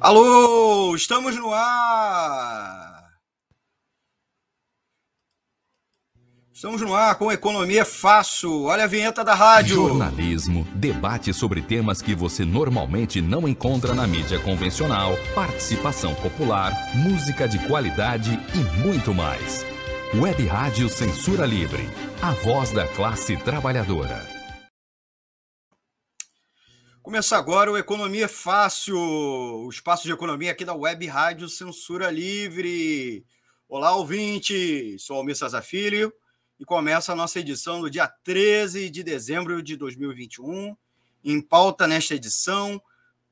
Alô, estamos no ar! Estamos no ar com Economia Fácil. Olha a vinheta da rádio. Jornalismo, debate sobre temas que você normalmente não encontra na mídia convencional, participação popular, música de qualidade e muito mais. Web Rádio Censura Livre, a voz da classe trabalhadora. Começa agora o Economia Fácil, o espaço de economia aqui da Web Rádio Censura Livre. Olá, ouvinte! Sou Almir Cesar Filho e começa a nossa edição do dia 13 de dezembro de 2021. Em pauta nesta edição,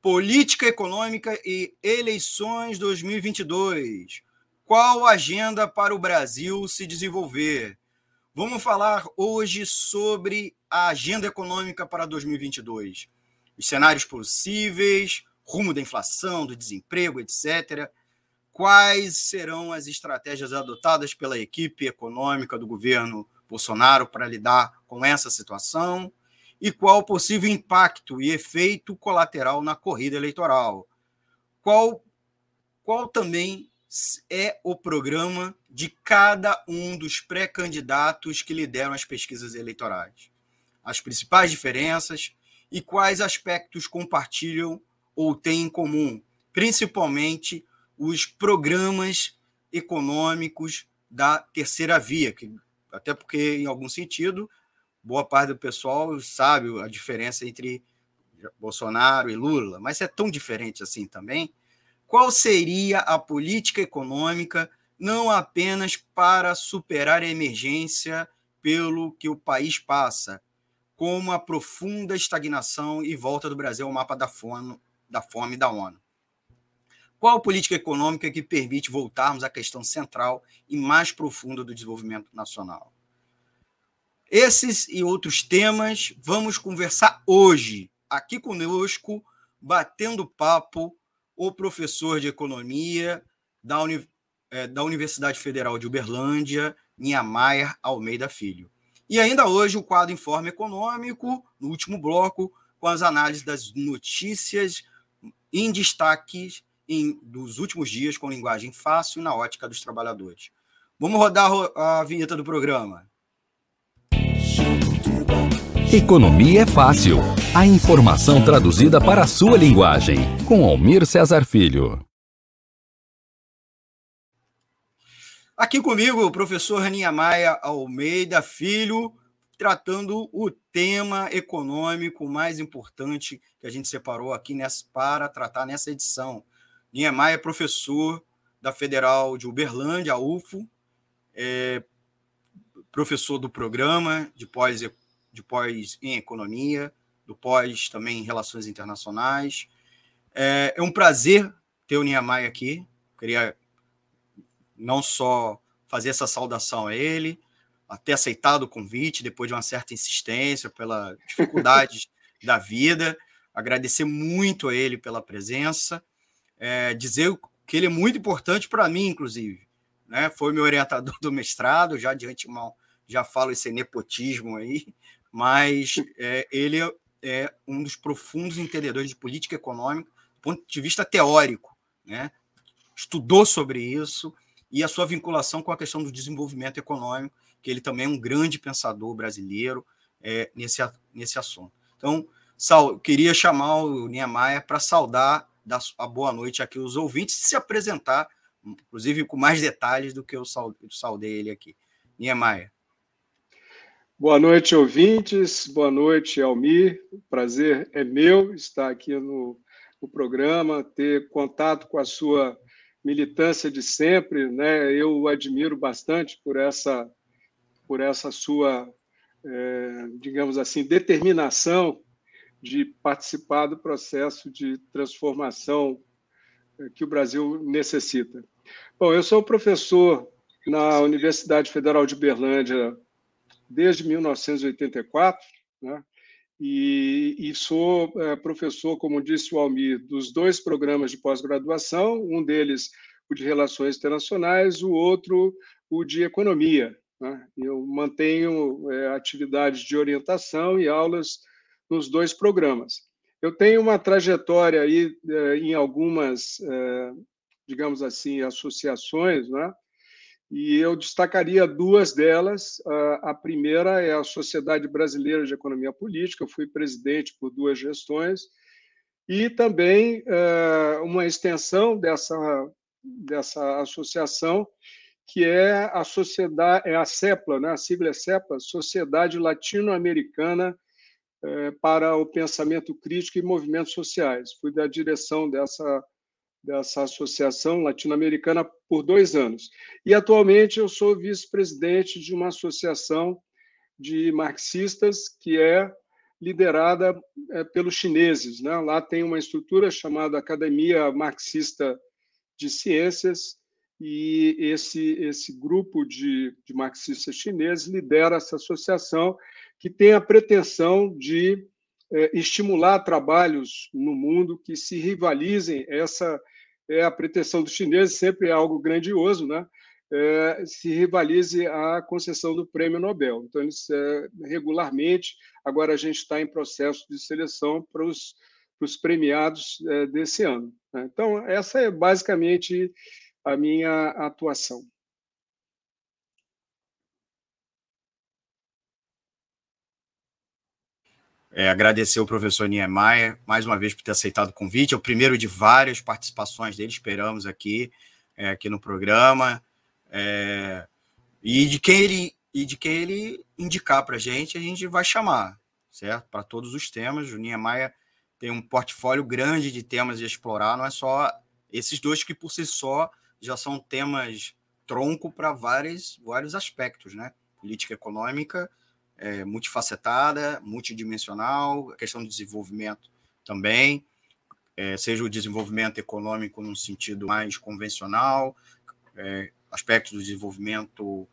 Política Econômica e Eleições 2022. Qual agenda para o Brasil se desenvolver? Vamos falar hoje sobre a agenda econômica para 2022 os cenários possíveis, rumo da inflação, do desemprego, etc. Quais serão as estratégias adotadas pela equipe econômica do governo Bolsonaro para lidar com essa situação? E qual o possível impacto e efeito colateral na corrida eleitoral? Qual, qual também é o programa de cada um dos pré-candidatos que lideram as pesquisas eleitorais? As principais diferenças, e quais aspectos compartilham ou têm em comum, principalmente os programas econômicos da terceira via, que, até porque, em algum sentido, boa parte do pessoal sabe a diferença entre Bolsonaro e Lula, mas é tão diferente assim também. Qual seria a política econômica não apenas para superar a emergência pelo que o país passa, como a profunda estagnação e volta do Brasil ao mapa da fome da, fome da ONU. Qual política econômica que permite voltarmos à questão central e mais profunda do desenvolvimento nacional? Esses e outros temas vamos conversar hoje, aqui conosco, batendo papo, o professor de economia da, Uni, é, da Universidade Federal de Uberlândia, Niemeyer Almeida Filho. E ainda hoje o quadro Informe Econômico, no último bloco, com as análises das notícias em destaques em, dos últimos dias com linguagem fácil na ótica dos trabalhadores. Vamos rodar a vinheta do programa. Economia é fácil. A informação traduzida para a sua linguagem. Com Almir Cesar Filho. Aqui comigo, o professor Maia Almeida Filho, tratando o tema econômico mais importante que a gente separou aqui nessa, para tratar nessa edição. Maia é professor da Federal de Uberlândia, a UFO, é professor do programa de pós, de pós em economia, do pós também em relações internacionais. É, é um prazer ter o Maia aqui. Queria não só fazer essa saudação a ele, até aceitado o convite, depois de uma certa insistência, pela dificuldades da vida, agradecer muito a ele pela presença, é, dizer que ele é muito importante para mim, inclusive. Né? Foi meu orientador do mestrado, já de antemão já falo esse nepotismo aí, mas é, ele é um dos profundos entendedores de política econômica do ponto de vista teórico. Né? Estudou sobre isso, e a sua vinculação com a questão do desenvolvimento econômico, que ele também é um grande pensador brasileiro é, nesse, nesse assunto. Então, sal, queria chamar o Niemeyer para saudar dar a boa noite aqui aos ouvintes e se apresentar, inclusive com mais detalhes do que eu saudei ele aqui. Niemeyer. Boa noite, ouvintes. Boa noite, Almir. O prazer é meu estar aqui no, no programa, ter contato com a sua militância de sempre, né? Eu o admiro bastante por essa por essa sua, é, digamos assim, determinação de participar do processo de transformação é, que o Brasil necessita. Bom, eu sou professor na Universidade Federal de Berlândia desde 1984, né? E, e, sou é, professor, como disse o Almir, dos dois programas de pós-graduação, um deles o de Relações Internacionais, o outro o de Economia. Né? Eu mantenho é, atividades de orientação e aulas nos dois programas. Eu tenho uma trajetória aí eh, em algumas, digamos assim, associações, né? E eu destacaria duas delas. A primeira é a Sociedade Brasileira de Economia Política, eu fui presidente por duas gestões, e também eh, uma extensão dessa, dessa associação, que é a sociedade, é a CEPLA, né? a sigla é CEPLA, Sociedade Latino-Americana eh, para o Pensamento Crítico e Movimentos Sociais. Fui da direção dessa dessa associação latino-americana por dois anos. E atualmente eu sou vice-presidente de uma associação de marxistas que é liderada é, pelos chineses. Né? Lá tem uma estrutura chamada Academia Marxista de Ciências e esse esse grupo de, de marxistas chineses lidera essa associação que tem a pretensão de é, estimular trabalhos no mundo que se rivalizem essa é a pretensão dos chineses, sempre é algo grandioso, né? É, se rivalize a concessão do prêmio Nobel. Então, eles é, regularmente, agora a gente está em processo de seleção para os, premiados é, desse ano. Né? Então, essa é basicamente a minha atuação. É, agradecer ao professor Niemeyer mais uma vez por ter aceitado o convite. É o primeiro de várias participações dele, esperamos aqui, é, aqui no programa. É, e de quem ele e de quem ele indicar para a gente, a gente vai chamar, certo? Para todos os temas. O Niemeyer tem um portfólio grande de temas a explorar, não é só esses dois que por si só já são temas tronco para vários, vários aspectos, né? Política econômica é, multifacetada, multidimensional, a questão do desenvolvimento também, é, seja o desenvolvimento econômico num sentido mais convencional, é, aspectos do desenvolvimento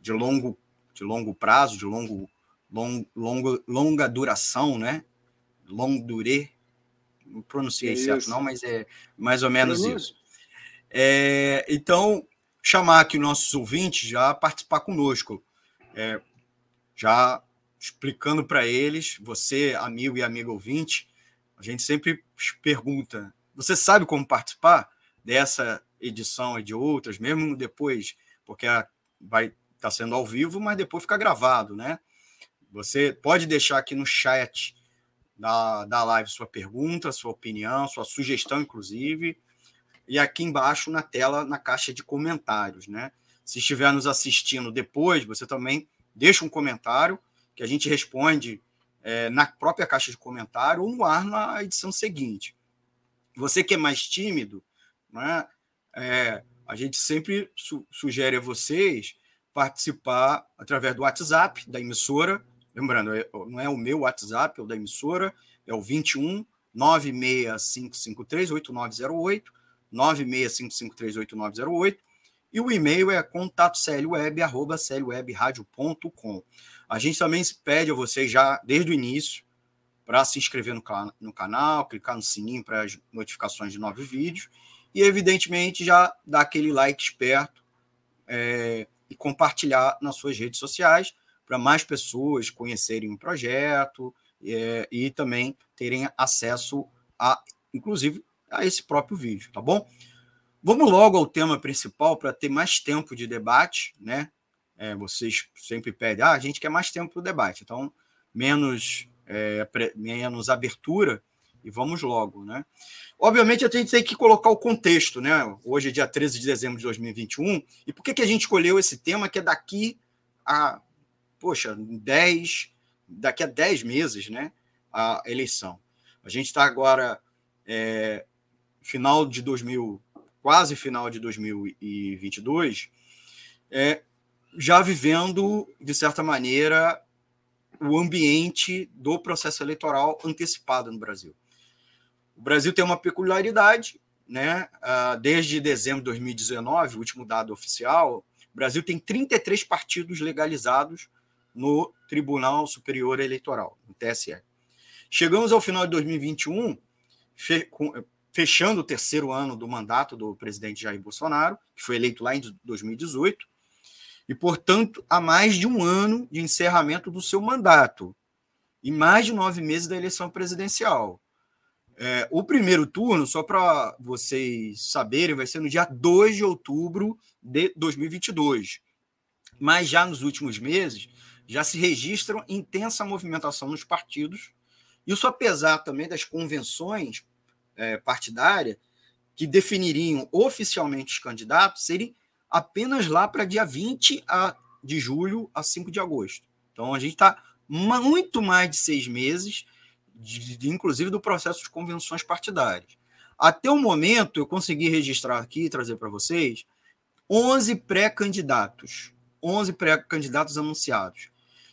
de longo, de longo prazo, de longo, long, longo, longa duração, né? Long durée, não pronunciei é certo, não, mas é mais ou menos é isso. É, então, chamar aqui nossos ouvintes já participar conosco. É, já explicando para eles, você, amigo e amigo ouvinte, a gente sempre pergunta: você sabe como participar dessa edição e de outras, mesmo depois, porque vai estar tá sendo ao vivo, mas depois fica gravado, né? Você pode deixar aqui no chat da, da live sua pergunta, sua opinião, sua sugestão, inclusive, e aqui embaixo na tela, na caixa de comentários, né? Se estiver nos assistindo depois, você também deixa um comentário que a gente responde é, na própria caixa de comentário ou no ar na edição seguinte. Você que é mais tímido, né, é, a gente sempre su sugere a vocês participar através do WhatsApp da emissora. Lembrando, é, não é o meu WhatsApp, é o da emissora, é o 21 96553 8908, 96553 8908 e o e-mail é contatoclweb.com. A gente também pede a vocês já, desde o início, para se inscrever no, no canal, clicar no sininho para as notificações de novos vídeos e, evidentemente, já dar aquele like esperto é, e compartilhar nas suas redes sociais para mais pessoas conhecerem o projeto é, e também terem acesso a, inclusive, a esse próprio vídeo, tá bom? Vamos logo ao tema principal para ter mais tempo de debate, né? É, vocês sempre pedem, ah, a gente quer mais tempo para o debate, então menos, é, menos abertura e vamos logo, né? Obviamente a gente tem que colocar o contexto, né? Hoje é dia 13 de dezembro de 2021, e por que, que a gente escolheu esse tema que é daqui a, poxa, 10, daqui a 10 meses, né? A eleição. A gente está agora, é, final de 2000 quase final de 2022, é, já vivendo, de certa maneira, o ambiente do processo eleitoral antecipado no Brasil. O Brasil tem uma peculiaridade, né? Ah, desde dezembro de 2019, o último dado oficial, o Brasil tem 33 partidos legalizados no Tribunal Superior Eleitoral, no TSE. Chegamos ao final de 2021, fechando o terceiro ano do mandato do presidente Jair Bolsonaro, que foi eleito lá em 2018, e, portanto, há mais de um ano de encerramento do seu mandato, e mais de nove meses da eleição presidencial. É, o primeiro turno, só para vocês saberem, vai ser no dia 2 de outubro de 2022. Mas já nos últimos meses, já se registra intensa movimentação nos partidos. Isso apesar também das convenções é, partidárias que definiriam oficialmente os candidatos serem apenas lá para dia 20 a, de julho a 5 de agosto. Então a gente está muito mais de seis meses, de, de, inclusive do processo de convenções partidárias. Até o momento, eu consegui registrar aqui trazer para vocês 11 pré-candidatos, 11 pré-candidatos anunciados,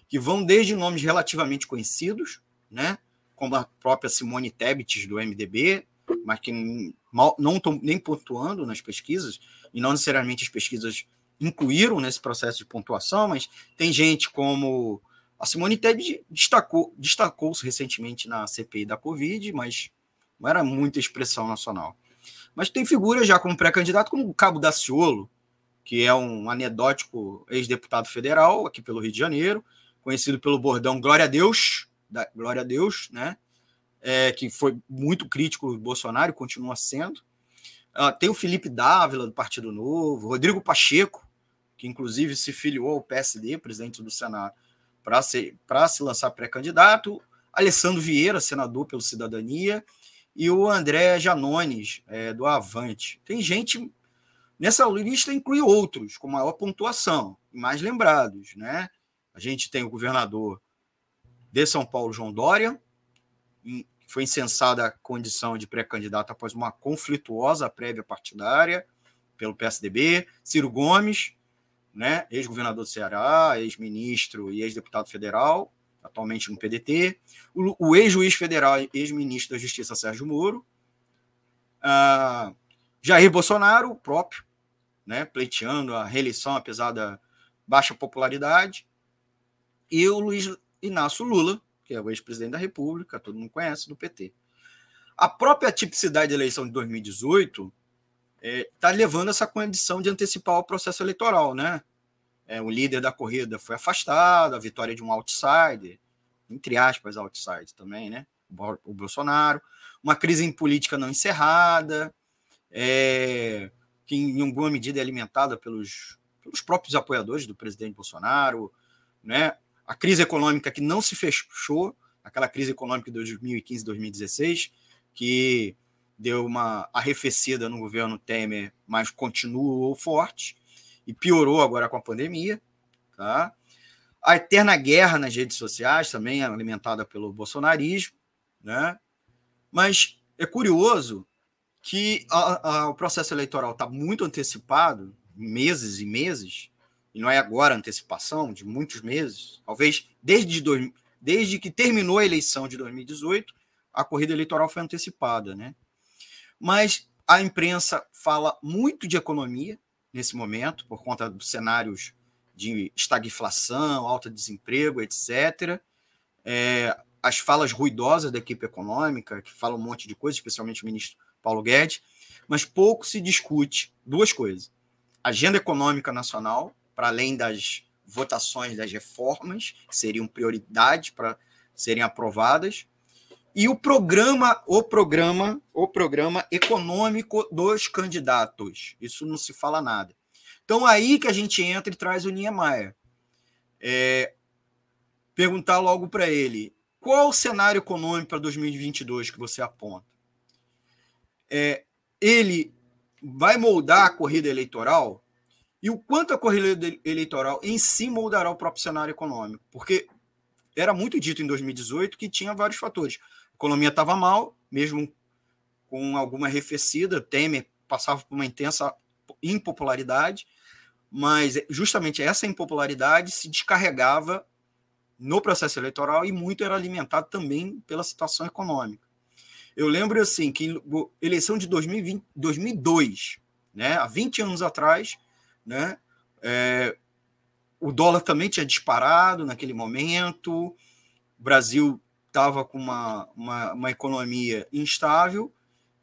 que vão desde nomes relativamente conhecidos, né, como a própria Simone Tebet do MDB, mas que mal, não estão nem pontuando nas pesquisas, e não necessariamente as pesquisas incluíram nesse processo de pontuação, mas tem gente como a Simone Tebet destacou, destacou-se recentemente na CPI da Covid, mas não era muita expressão nacional. Mas tem figuras já como pré-candidato, como o Cabo Daciolo, que é um anedótico ex-deputado federal aqui pelo Rio de Janeiro, conhecido pelo bordão Glória a Deus, da, Glória a Deus, né? É, que foi muito crítico do Bolsonaro, continua sendo. Uh, tem o Felipe Dávila, do Partido Novo, Rodrigo Pacheco, que inclusive se filiou ao PSD, presidente do Senado, para se, se lançar pré-candidato, Alessandro Vieira, senador pelo Cidadania, e o André Janones, é, do Avante. Tem gente. Nessa lista inclui outros, com maior pontuação, mais lembrados. Né? A gente tem o governador de São Paulo, João Dória, foi incensada a condição de pré-candidato após uma conflituosa prévia partidária pelo PSDB. Ciro Gomes, né, ex-governador do Ceará, ex-ministro e ex-deputado federal, atualmente no PDT. O, o ex-juiz federal e ex-ministro da Justiça, Sérgio Moro. Uh, Jair Bolsonaro, próprio, né, pleiteando a reeleição, apesar da baixa popularidade. E o Luiz Inácio Lula, que é o ex-presidente da República, todo mundo conhece, do PT. A própria tipicidade da eleição de 2018 está é, tá levando essa condição de antecipar o processo eleitoral, né? É, o líder da corrida foi afastado, a vitória de um outsider, entre aspas, outsider também, né? O Bolsonaro, uma crise política não encerrada, é, que em alguma medida é alimentada pelos, pelos próprios apoiadores do presidente Bolsonaro, né? A crise econômica que não se fechou, aquela crise econômica de 2015, 2016, que deu uma arrefecida no governo Temer, mas continuou forte e piorou agora com a pandemia, tá? A eterna guerra nas redes sociais também alimentada pelo bolsonarismo, né? Mas é curioso que a, a, o processo eleitoral está muito antecipado, meses e meses, e não é agora antecipação, de muitos meses, talvez desde, dois, desde que terminou a eleição de 2018, a corrida eleitoral foi antecipada, né? Mas a imprensa fala muito de economia nesse momento, por conta dos cenários de estagflação, alta desemprego, etc. É, as falas ruidosas da equipe econômica, que fala um monte de coisas, especialmente o ministro Paulo Guedes, mas pouco se discute duas coisas: agenda econômica nacional para além das votações das reformas, que seriam prioridade para serem aprovadas, e o programa, o programa, o programa econômico dos candidatos. Isso não se fala nada. Então aí que a gente entra e traz o Niemeyer. É, perguntar logo para ele, qual o cenário econômico para 2022 que você aponta? É, ele vai moldar a corrida eleitoral e o quanto a corrida eleitoral em si moldará o próprio cenário econômico. Porque era muito dito em 2018 que tinha vários fatores. A economia estava mal, mesmo com alguma arrefecida, Temer passava por uma intensa impopularidade, mas justamente essa impopularidade se descarregava no processo eleitoral e muito era alimentado também pela situação econômica. Eu lembro assim que eleição de 2020, 2002, né, há 20 anos atrás, né? É, o dólar também tinha disparado naquele momento, o Brasil estava com uma, uma, uma, economia instável,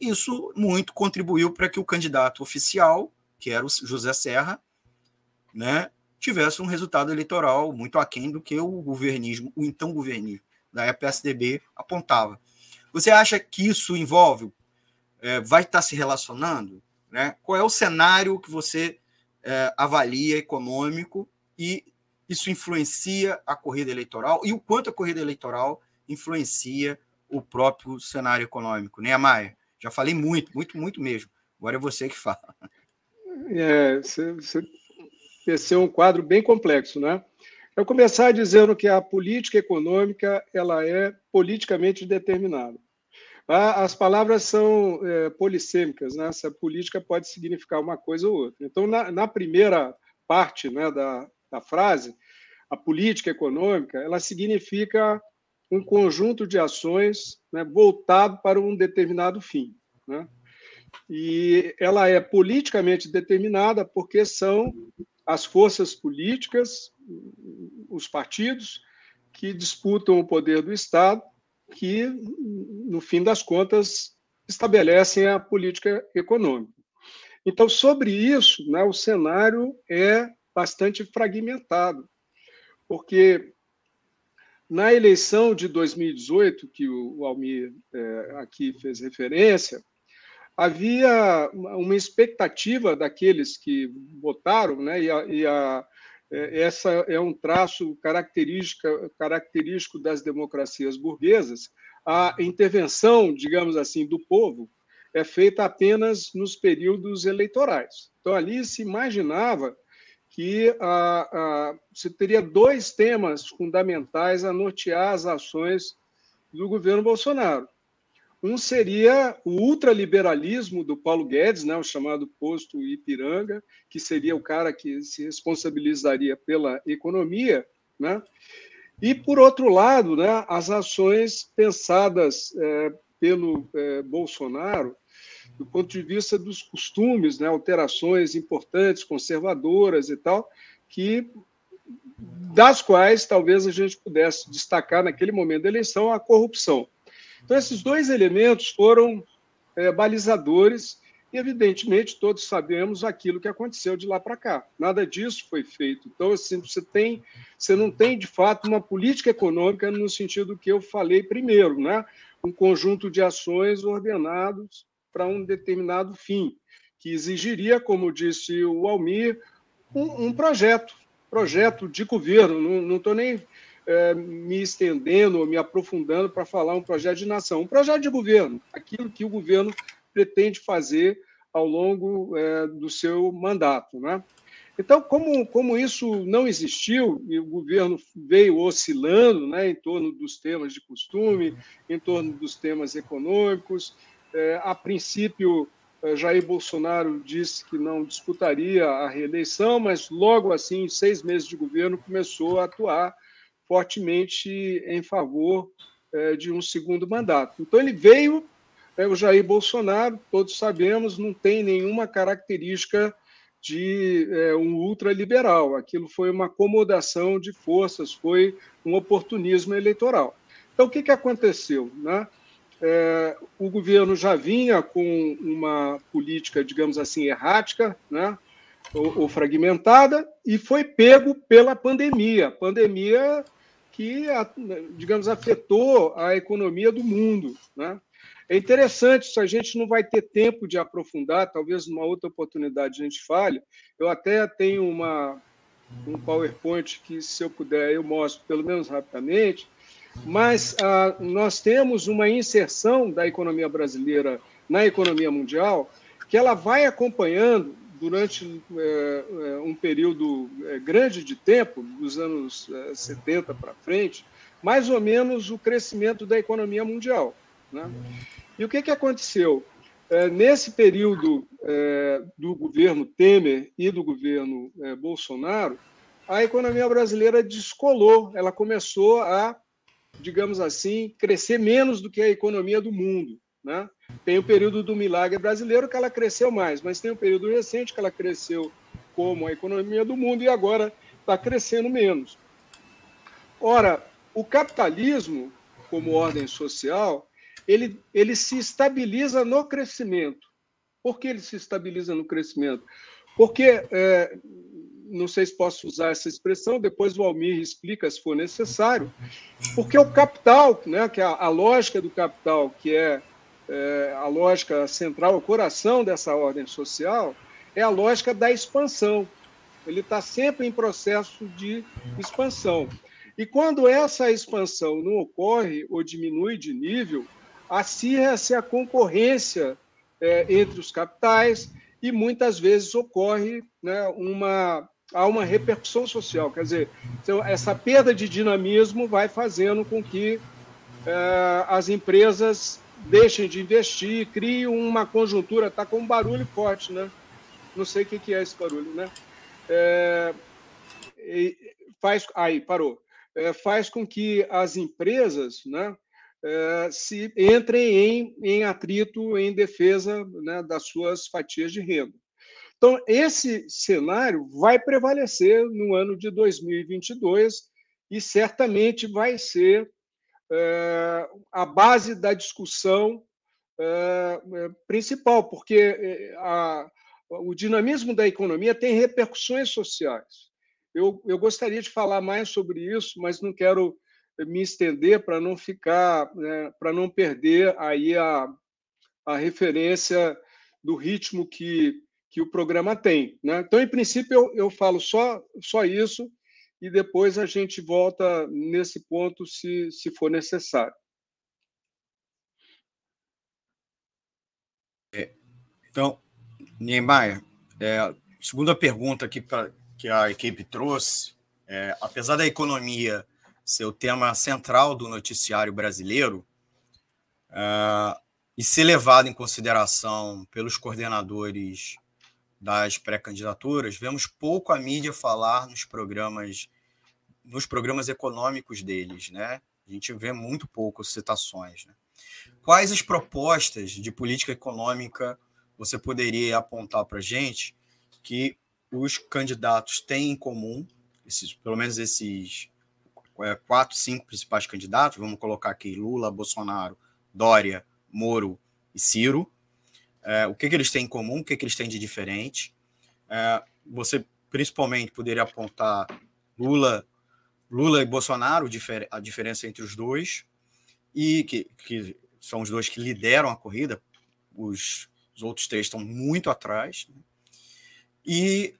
isso muito contribuiu para que o candidato oficial, que era o José Serra, né, tivesse um resultado eleitoral muito aquém do que o governismo, o então governismo da PSDB apontava. Você acha que isso envolve, é, vai estar se relacionando? Né? Qual é o cenário que você é, avalia econômico e isso influencia a corrida eleitoral e o quanto a corrida eleitoral influencia o próprio cenário econômico, né, Maia? Já falei muito, muito, muito mesmo. Agora é você que fala. É, você, você, esse é um quadro bem complexo, né? Eu começar dizendo que a política econômica ela é politicamente determinada. As palavras são é, polissêmicas, né? Essa política pode significar uma coisa ou outra. Então, na, na primeira parte né, da, da frase, a política econômica, ela significa um conjunto de ações né, voltado para um determinado fim. Né? E ela é politicamente determinada porque são as forças políticas, os partidos, que disputam o poder do Estado, que, no fim das contas, estabelecem a política econômica. Então, sobre isso, né, o cenário é bastante fragmentado, porque na eleição de 2018, que o Almir é, aqui fez referência, havia uma expectativa daqueles que votaram, né, e, a, e a, essa é um traço característica, característico das democracias burguesas, a intervenção, digamos assim, do povo é feita apenas nos períodos eleitorais. Então, ali se imaginava que você teria dois temas fundamentais a nortear as ações do governo Bolsonaro. Um seria o ultraliberalismo do Paulo Guedes, né, o chamado posto Ipiranga, que seria o cara que se responsabilizaria pela economia, né? E, por outro lado, né, as ações pensadas é, pelo é, Bolsonaro, do ponto de vista dos costumes, né, alterações importantes, conservadoras e tal, que das quais talvez a gente pudesse destacar naquele momento da eleição a corrupção. Então, esses dois elementos foram é, balizadores e, evidentemente, todos sabemos aquilo que aconteceu de lá para cá. Nada disso foi feito. Então, assim, você, tem, você não tem, de fato, uma política econômica no sentido que eu falei primeiro, né? um conjunto de ações ordenados para um determinado fim, que exigiria, como disse o Almir, um, um projeto, projeto de governo. Não estou nem é, me estendendo ou me aprofundando para falar um projeto de nação, um projeto de governo, aquilo que o governo pretende fazer ao longo é, do seu mandato. Né? Então, como, como isso não existiu e o governo veio oscilando né, em torno dos temas de costume, em torno dos temas econômicos, é, a princípio, é, Jair Bolsonaro disse que não disputaria a reeleição, mas logo assim, em seis meses de governo, começou a atuar fortemente em favor é, de um segundo mandato. Então, ele veio, é, o Jair Bolsonaro, todos sabemos, não tem nenhuma característica de é, um ultraliberal. Aquilo foi uma acomodação de forças, foi um oportunismo eleitoral. Então, o que, que aconteceu? Né? É, o governo já vinha com uma política, digamos assim, errática, né? ou, ou fragmentada, e foi pego pela pandemia. A pandemia que, digamos, afetou a economia do mundo. Né? É interessante, se a gente não vai ter tempo de aprofundar, talvez numa outra oportunidade a gente fale. Eu até tenho uma, um PowerPoint que, se eu puder, eu mostro pelo menos rapidamente, mas ah, nós temos uma inserção da economia brasileira na economia mundial que ela vai acompanhando durante é, é, um período é, grande de tempo, dos anos 70 para frente, mais ou menos o crescimento da economia mundial. Né? E o que, que aconteceu? nesse período do governo Temer e do governo Bolsonaro, a economia brasileira descolou, ela começou a, digamos assim, crescer menos do que a economia do mundo. Né? Tem o período do milagre brasileiro que ela cresceu mais, mas tem o período recente que ela cresceu como a economia do mundo e agora está crescendo menos. Ora, o capitalismo, como ordem social, ele, ele se estabiliza no crescimento. Por que ele se estabiliza no crescimento? Porque é, não sei se posso usar essa expressão, depois o Almir explica se for necessário, porque o capital, né, que é a, a lógica do capital, que é, é, a lógica central, o coração dessa ordem social, é a lógica da expansão. Ele está sempre em processo de expansão. E quando essa expansão não ocorre ou diminui de nível, acirra-se a concorrência é, entre os capitais e muitas vezes ocorre né, uma há uma repercussão social, quer dizer, então, essa perda de dinamismo vai fazendo com que é, as empresas deixem de investir, criem uma conjuntura, está com um barulho forte, né? Não sei o que é esse barulho, né? É, faz aí parou, é, faz com que as empresas, né? É, se entrem em, em atrito, em defesa né, das suas fatias de renda. Então, esse cenário vai prevalecer no ano de 2022 e certamente vai ser a base da discussão é, principal, porque a, o dinamismo da economia tem repercussões sociais. Eu, eu gostaria de falar mais sobre isso, mas não quero me estender para não ficar, né, para não perder aí a, a referência do ritmo que, que o programa tem. Né? Então, em princípio, eu, eu falo só, só isso e depois a gente volta nesse ponto se, se for necessário. É, então, Niemeyer, é, segunda pergunta aqui pra, que a equipe trouxe, é, apesar da economia ser o tema central do noticiário brasileiro uh, e ser levado em consideração pelos coordenadores das pré-candidaturas, vemos pouco a mídia falar nos programas nos programas econômicos deles, né? A gente vê muito pouco citações. Né? Quais as propostas de política econômica você poderia apontar para a gente que os candidatos têm em comum, esses, pelo menos esses é, quatro, cinco principais candidatos, vamos colocar aqui Lula, Bolsonaro, Dória, Moro e Ciro. É, o que, que eles têm em comum, o que, que eles têm de diferente. É, você principalmente poderia apontar Lula, Lula e Bolsonaro, a diferença entre os dois, e que, que são os dois que lideram a corrida, os, os outros três estão muito atrás. Né? E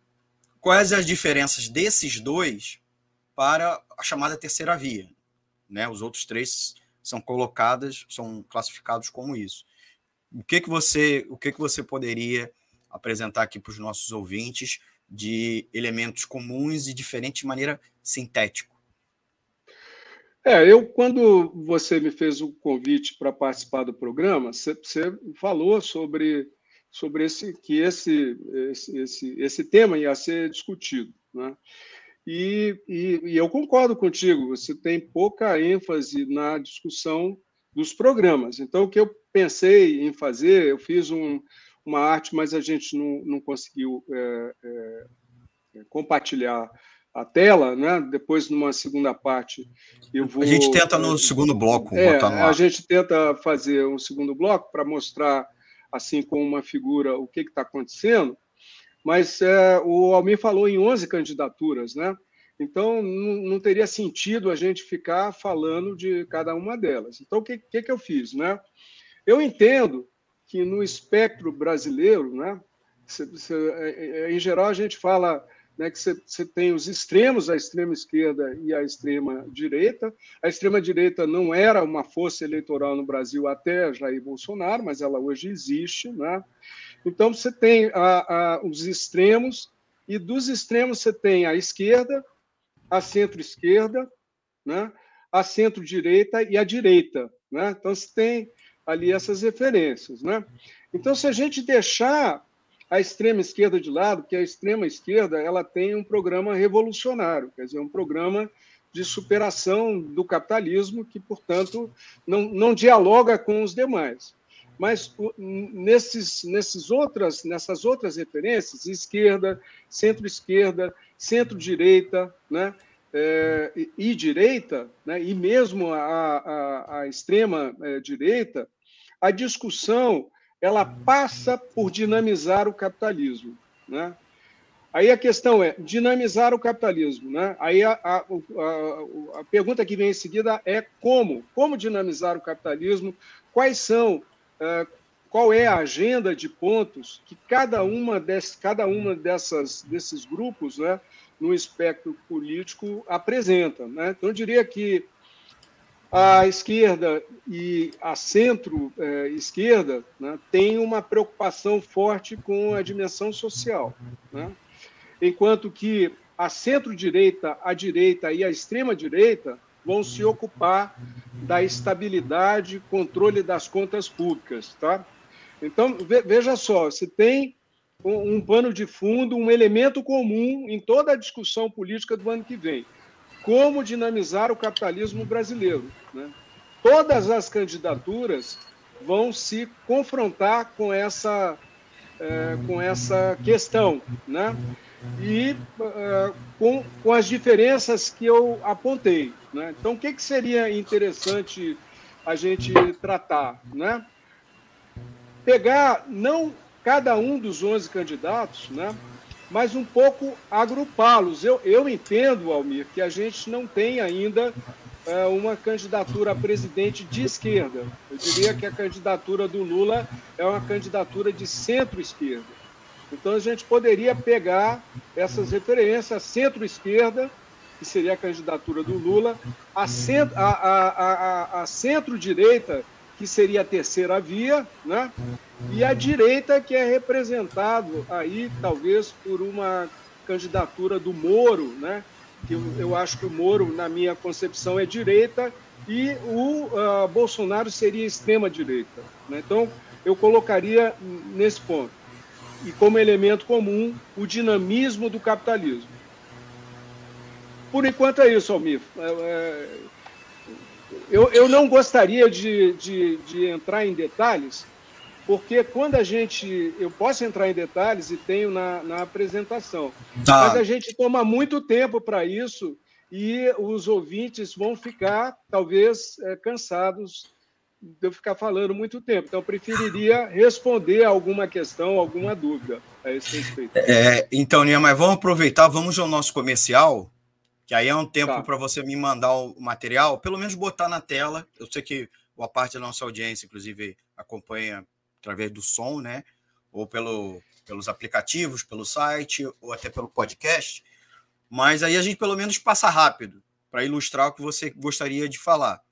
quais as diferenças desses dois para a chamada terceira via. Né? Os outros três são colocados, são classificados como isso. O que, que você, o que, que você poderia apresentar aqui para os nossos ouvintes de elementos comuns e diferentes de maneira sintética? É, eu quando você me fez o convite para participar do programa, você, você falou sobre sobre esse que esse, esse esse esse tema ia ser discutido, né? E, e, e, eu concordo contigo, você tem pouca ênfase na discussão dos programas. Então, o que eu pensei em fazer, eu fiz um, uma arte, mas a gente não, não conseguiu é, é, é compartilhar a tela, né? Depois, numa segunda parte, eu vou. A gente tenta no segundo bloco é, botar no ar. A gente tenta fazer um segundo bloco para mostrar, assim, com uma figura, o que está acontecendo mas é, o Almir falou em 11 candidaturas, né? Então, não, teria sentido a gente ficar falando de cada uma delas. Então, o que, que, que eu fiz? Né? Eu entendo que no espectro brasileiro, né, cê, cê, é, é, em geral, a gente fala né, que você tem os extremos, a extrema esquerda e a extrema direita. A extrema direita não era uma força eleitoral no Brasil até Jair Bolsonaro, mas ela hoje existe. Né? Então, você tem a, a, os extremos, e dos extremos você tem a esquerda, a centro-esquerda, né? a centro-direita e a direita. Né? Então, você tem ali essas referências. Né? Então, se a gente deixar a extrema esquerda de lado, que a extrema esquerda ela tem um programa revolucionário, quer dizer, um programa de superação do capitalismo que, portanto, não, não dialoga com os demais. Mas nesses, nesses outras, nessas outras referências, esquerda, centro-esquerda, centro-direita né, é, e, e, direita, né, e mesmo a, a, a extrema-direita, é, a discussão ela passa por dinamizar o capitalismo. Né? Aí a questão é dinamizar o capitalismo. Né? Aí a, a, a, a, pergunta que vem em seguida é como? Como dinamizar o capitalismo? Quais são, uh, qual é a agenda de pontos que cada uma, desse, cada uma dessas, desses grupos né, no espectro político apresenta? Né? Então, eu diria que a esquerda e a centro-esquerda né, têm uma preocupação forte com a dimensão social. Né? enquanto que a centro-direita, a direita e a extrema-direita vão se ocupar da estabilidade, controle das contas públicas, tá? Então, veja só, se tem um pano de fundo, um elemento comum em toda a discussão política do ano que vem. Como dinamizar o capitalismo brasileiro. Né? Todas as candidaturas vão se confrontar com essa, é, com essa questão. Né? e uh, com, com as diferenças que eu apontei. Né? Então, o que, que seria interessante a gente tratar? Né? Pegar não cada um dos 11 candidatos, né? mas um pouco agrupá-los. Eu, eu entendo, Almir, que a gente não tem ainda uh, uma candidatura a presidente de esquerda. Eu diria que a candidatura do Lula é uma candidatura de centro-esquerda. Então a gente poderia pegar essas referências, centro-esquerda, que seria a candidatura do Lula, a, centro, a, a, a, a centro-direita, que seria a terceira via, né? e a direita, que é representado aí, talvez, por uma candidatura do Moro, né? que eu, eu acho que o Moro, na minha concepção, é direita, e o uh, Bolsonaro seria extrema-direita. Né? Então, eu colocaria nesse ponto e como elemento comum o dinamismo do capitalismo. Por enquanto é isso, Almir. É, é, eu, eu não gostaria de, de, de entrar em detalhes, porque quando a gente. Eu posso entrar em detalhes e tenho na, na apresentação, tá. mas a gente toma muito tempo para isso e os ouvintes vão ficar, talvez, é, cansados de eu ficar falando muito tempo. Então, eu preferiria responder alguma questão, alguma dúvida a esse respeito. É, então, Nia, mas vamos aproveitar, vamos ao nosso comercial, que aí é um tempo tá. para você me mandar o material, pelo menos botar na tela. Eu sei que boa parte da nossa audiência, inclusive, acompanha através do som, né? Ou pelo, pelos aplicativos, pelo site, ou até pelo podcast. Mas aí a gente pelo menos passa rápido para ilustrar o que você gostaria de falar.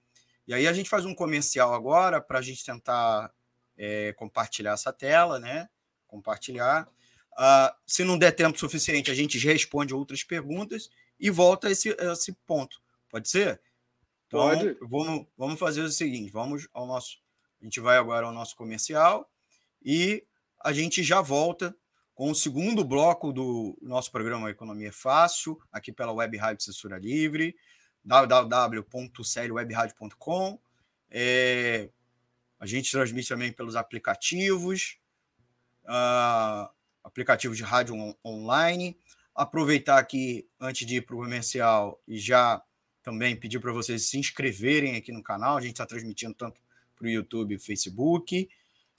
E aí a gente faz um comercial agora para a gente tentar é, compartilhar essa tela, né? Compartilhar. Uh, se não der tempo suficiente, a gente responde outras perguntas e volta a esse, a esse ponto. Pode ser? Então, Pode. Vamos, vamos fazer o seguinte: vamos ao nosso. A gente vai agora ao nosso comercial e a gente já volta com o segundo bloco do nosso programa Economia Fácil, aqui pela Web Rádio Censura Livre www.seriowebradio.com. É, a gente transmite também pelos aplicativos, uh, aplicativos de rádio on online. Aproveitar aqui, antes de ir para o comercial, e já também pedir para vocês se inscreverem aqui no canal. A gente está transmitindo tanto para o YouTube Facebook.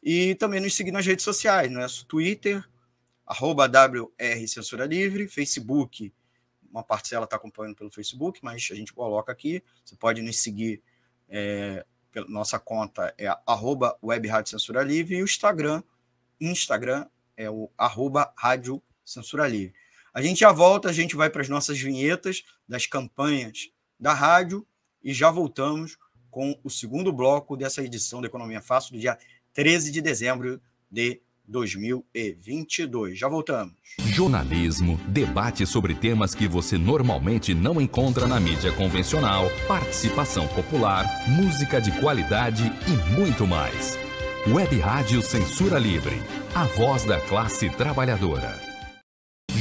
E também nos seguir nas redes sociais, no nosso Twitter, arroba WR Censura Livre, Facebook, uma parcela está acompanhando pelo Facebook, mas a gente coloca aqui. Você pode nos seguir. É, pela nossa conta é arroba Web Rádio Censura Livre e o Instagram, Instagram é o arroba Rádio Censura Livre. A gente já volta, a gente vai para as nossas vinhetas das campanhas da rádio e já voltamos com o segundo bloco dessa edição da Economia Fácil do dia 13 de dezembro de 2022. Já voltamos. Jornalismo, debate sobre temas que você normalmente não encontra na mídia convencional, participação popular, música de qualidade e muito mais. Web Rádio Censura Livre, a voz da classe trabalhadora.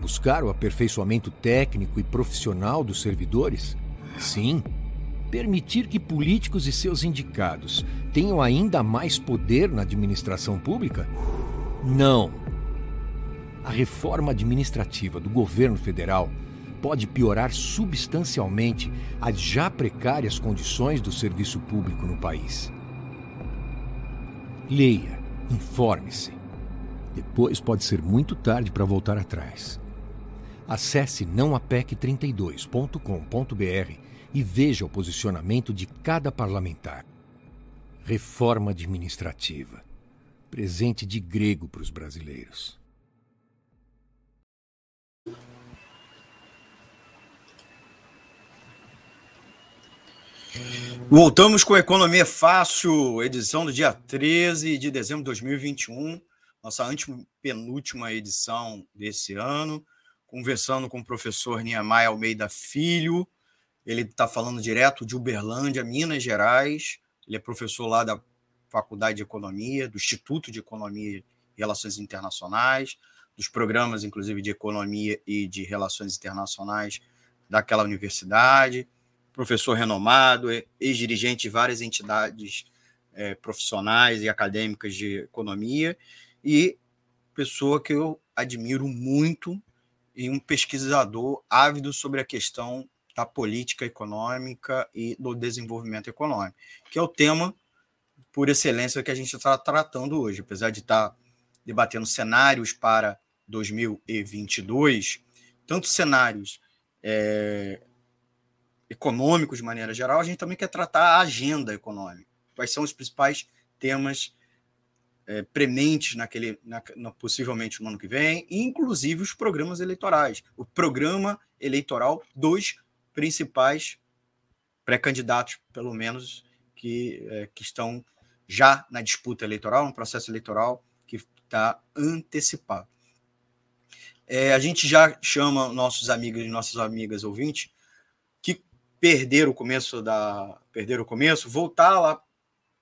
Buscar o aperfeiçoamento técnico e profissional dos servidores? Sim. Permitir que políticos e seus indicados tenham ainda mais poder na administração pública? Não. A reforma administrativa do governo federal pode piorar substancialmente as já precárias condições do serviço público no país. Leia, informe-se. Depois pode ser muito tarde para voltar atrás. Acesse nãoapec32.com.br e veja o posicionamento de cada parlamentar. Reforma administrativa. Presente de grego para os brasileiros. Voltamos com Economia Fácil, edição do dia 13 de dezembro de 2021, nossa antepenúltima edição desse ano conversando com o professor Niemeyer Almeida Filho. Ele está falando direto de Uberlândia, Minas Gerais. Ele é professor lá da Faculdade de Economia, do Instituto de Economia e Relações Internacionais, dos programas, inclusive, de Economia e de Relações Internacionais daquela universidade. Professor renomado, ex-dirigente de várias entidades é, profissionais e acadêmicas de economia e pessoa que eu admiro muito e um pesquisador ávido sobre a questão da política econômica e do desenvolvimento econômico, que é o tema por excelência que a gente está tratando hoje. Apesar de estar debatendo cenários para 2022, tanto cenários é, econômicos de maneira geral, a gente também quer tratar a agenda econômica. Quais são os principais temas é, prementes naquele, na, na, possivelmente no ano que vem, inclusive os programas eleitorais. O programa eleitoral dos principais pré-candidatos, pelo menos, que, é, que estão já na disputa eleitoral, no processo eleitoral que está antecipado. É, a gente já chama nossos amigos e nossas amigas ouvintes que perderam o começo da perderam o começo, voltar lá,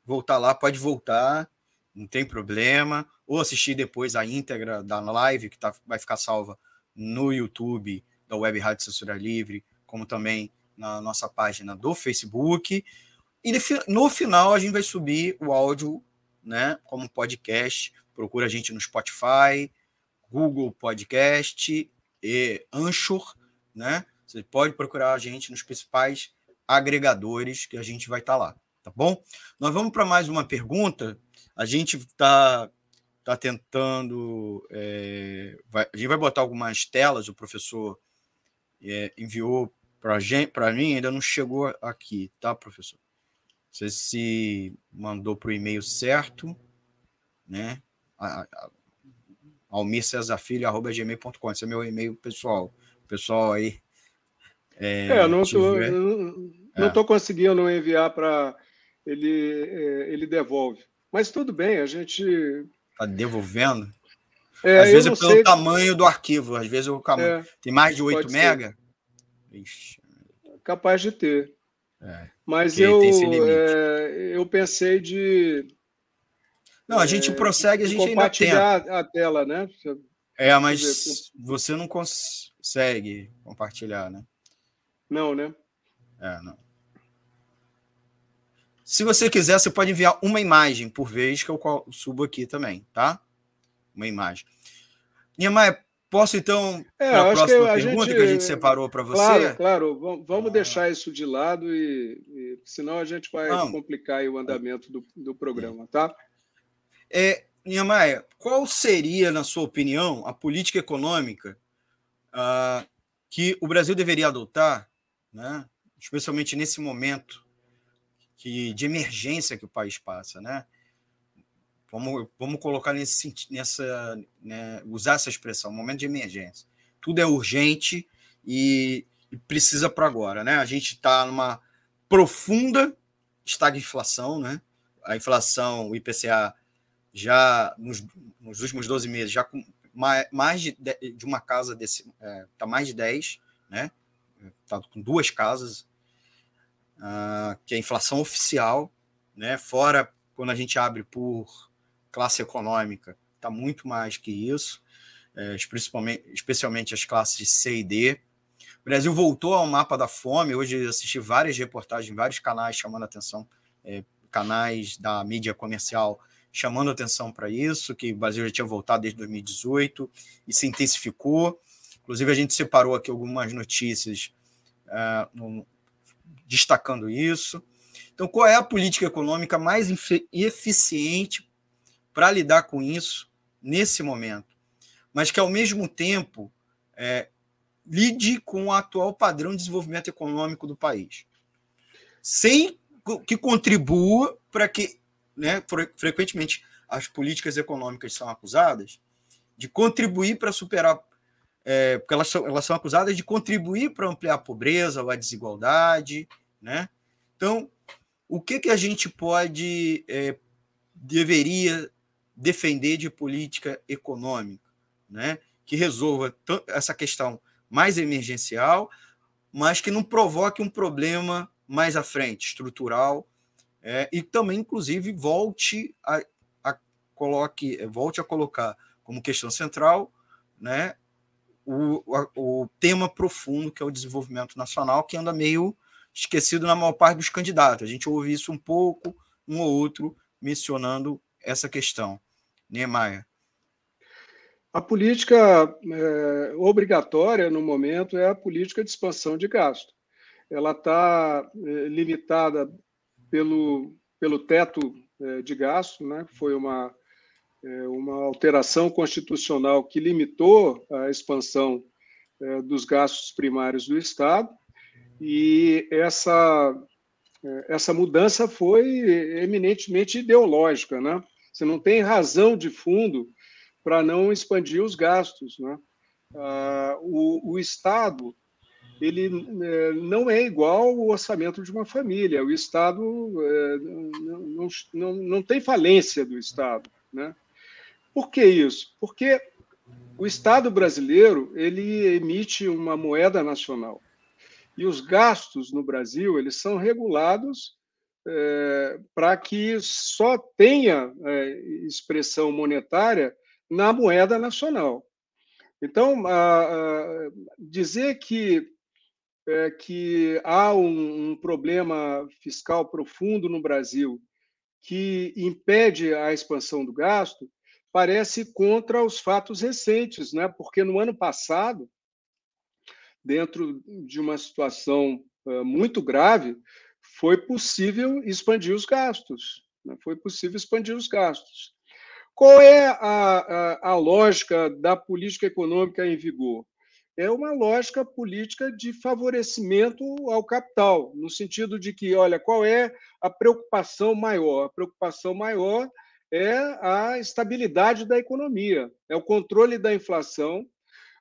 voltar lá, pode voltar não tem problema. Ou assistir depois a íntegra da live, que tá, vai ficar salva no YouTube da Web Rádio Censura Livre, como também na nossa página do Facebook. E no final a gente vai subir o áudio né, como podcast. Procura a gente no Spotify, Google Podcast e Anchor, né? Você pode procurar a gente nos principais agregadores que a gente vai estar tá lá, tá bom? Nós vamos para mais uma pergunta a gente está tá tentando. É, vai, a gente vai botar algumas telas, o professor é, enviou para mim, ainda não chegou aqui, tá, professor? sei se mandou para o e-mail certo, né? almircesarfilho.gmail.com. Esse é meu e-mail pessoal. Pessoal aí. É, é não estou não, é. conseguindo enviar para ele, ele devolve. Mas tudo bem, a gente. Está devolvendo? É, às vezes é pelo sei... tamanho do arquivo, às vezes o é, tem mais de 8 mega. Ixi. Capaz de ter. É, Mas eu, é, eu pensei de. Não, a gente é, prossegue, a gente compartilhar ainda tenta. a tela, né? É, mas você não consegue compartilhar, né? Não, né? É, não. Se você quiser, você pode enviar uma imagem por vez, que eu subo aqui também, tá? Uma imagem. Niemeyer, posso então é, para a próxima que pergunta gente... que a gente separou para você? Claro, claro. Vamos ah. deixar isso de lado e, e senão a gente vai Não. complicar o andamento do, do programa, tá? É, Niemeyer, qual seria, na sua opinião, a política econômica uh, que o Brasil deveria adotar, né? especialmente nesse momento que, de emergência que o país passa, né? Vamos, vamos colocar nesse nessa, né, usar essa expressão, momento de emergência. Tudo é urgente e, e precisa para agora, né? A gente está numa profunda estagflação, né? A inflação, o IPCA já nos, nos últimos 12 meses já com mais, mais de, de uma casa desse é, tá mais de 10, né? Tá com duas casas, uh, que é a inflação oficial, né? Fora quando a gente abre por classe econômica está muito mais que isso, é, principalmente, especialmente as classes C e D. O Brasil voltou ao mapa da fome. Hoje assisti várias reportagens vários canais chamando atenção, é, canais da mídia comercial chamando atenção para isso, que o Brasil já tinha voltado desde 2018 e se intensificou. Inclusive, a gente separou aqui algumas notícias uh, destacando isso. Então, qual é a política econômica mais eficiente para lidar com isso nesse momento, mas que ao mesmo tempo é, lide com o atual padrão de desenvolvimento econômico do país, sem que contribua para que, né, frequentemente as políticas econômicas são acusadas de contribuir para superar, é, porque elas são, elas são acusadas de contribuir para ampliar a pobreza ou a desigualdade, né? Então, o que, que a gente pode, é, deveria defender de política econômica, né? que resolva essa questão mais emergencial, mas que não provoque um problema mais à frente, estrutural, é, e também, inclusive, volte a, a, coloque, volte a colocar como questão central né, o, o tema profundo que é o desenvolvimento nacional, que anda meio esquecido na maior parte dos candidatos. A gente ouve isso um pouco, um ou outro, mencionando essa questão. Niemeyer. A política é, obrigatória no momento é a política de expansão de gasto. Ela está é, limitada pelo, pelo teto é, de gasto, né? foi uma, uma alteração constitucional que limitou a expansão é, dos gastos primários do Estado, e essa, é, essa mudança foi eminentemente ideológica, né? Você não tem razão de fundo para não expandir os gastos. Né? Ah, o, o, Estado ele é, não é igual ao orçamento de uma família. O Estado é, não, não, não tem falência do Estado. Né? Por que isso? Porque o Estado brasileiro ele emite uma moeda nacional e os gastos no Brasil eles são regulados é, para que só tenha é, expressão monetária na moeda nacional. Então, a, a, dizer que, é, que há um, um problema fiscal profundo no Brasil que impede a expansão do gasto parece contra os fatos recentes, né? porque no ano passado, dentro de uma situação uh, muito grave, foi possível expandir os gastos. Né? Foi possível expandir os gastos. Qual é a, a, a, lógica da política econômica em vigor? é uma lógica política de favorecimento ao capital, no sentido de que, olha, qual é a preocupação maior? A preocupação maior é a estabilidade da economia, é o controle da inflação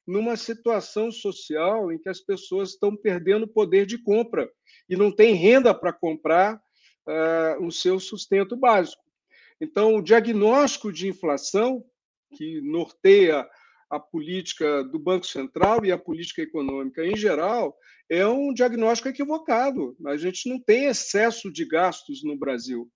numa situação social em que as pessoas estão perdendo poder de compra e não têm renda para comprar uh, o seu sustento básico. Então, o diagnóstico de inflação, que norteia a política do Banco Central e a política econômica em geral, é um diagnóstico equivocado. A gente não tem excesso de gastos no Brasil.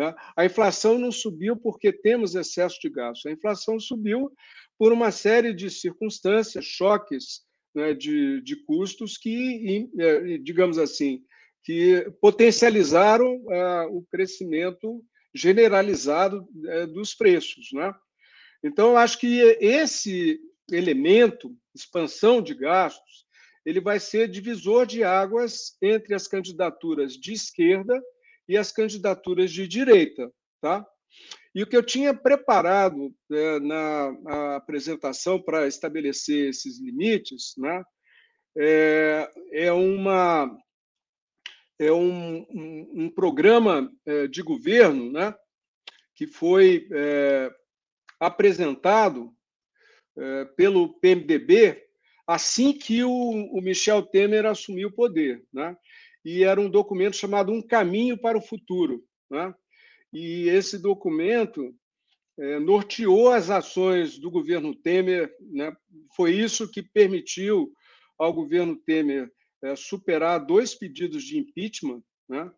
Né? A inflação não subiu porque temos excesso de gastos. A inflação subiu por uma série de circunstâncias, choques né, de, de custos que, é, digamos assim, que potencializaram uh, o crescimento generalizado uh, dos preços. Né? Então, eu acho que esse elemento, expansão de gastos, ele vai ser divisor de águas entre as candidaturas de esquerda e as candidaturas de direita. Tá? E o que eu tinha preparado é, na apresentação para estabelecer esses limites né, é, é, uma, é um, um, um programa é, de governo né, que foi é, apresentado é, pelo PMDB assim que o, o, Michel Temer assumiu o poder. Né? E era um documento chamado Um Caminho para o Futuro. Né? E esse documento é, norteou as ações do governo Temer. Né? Foi isso que permitiu ao governo Temer é, superar dois pedidos de impeachment. Né?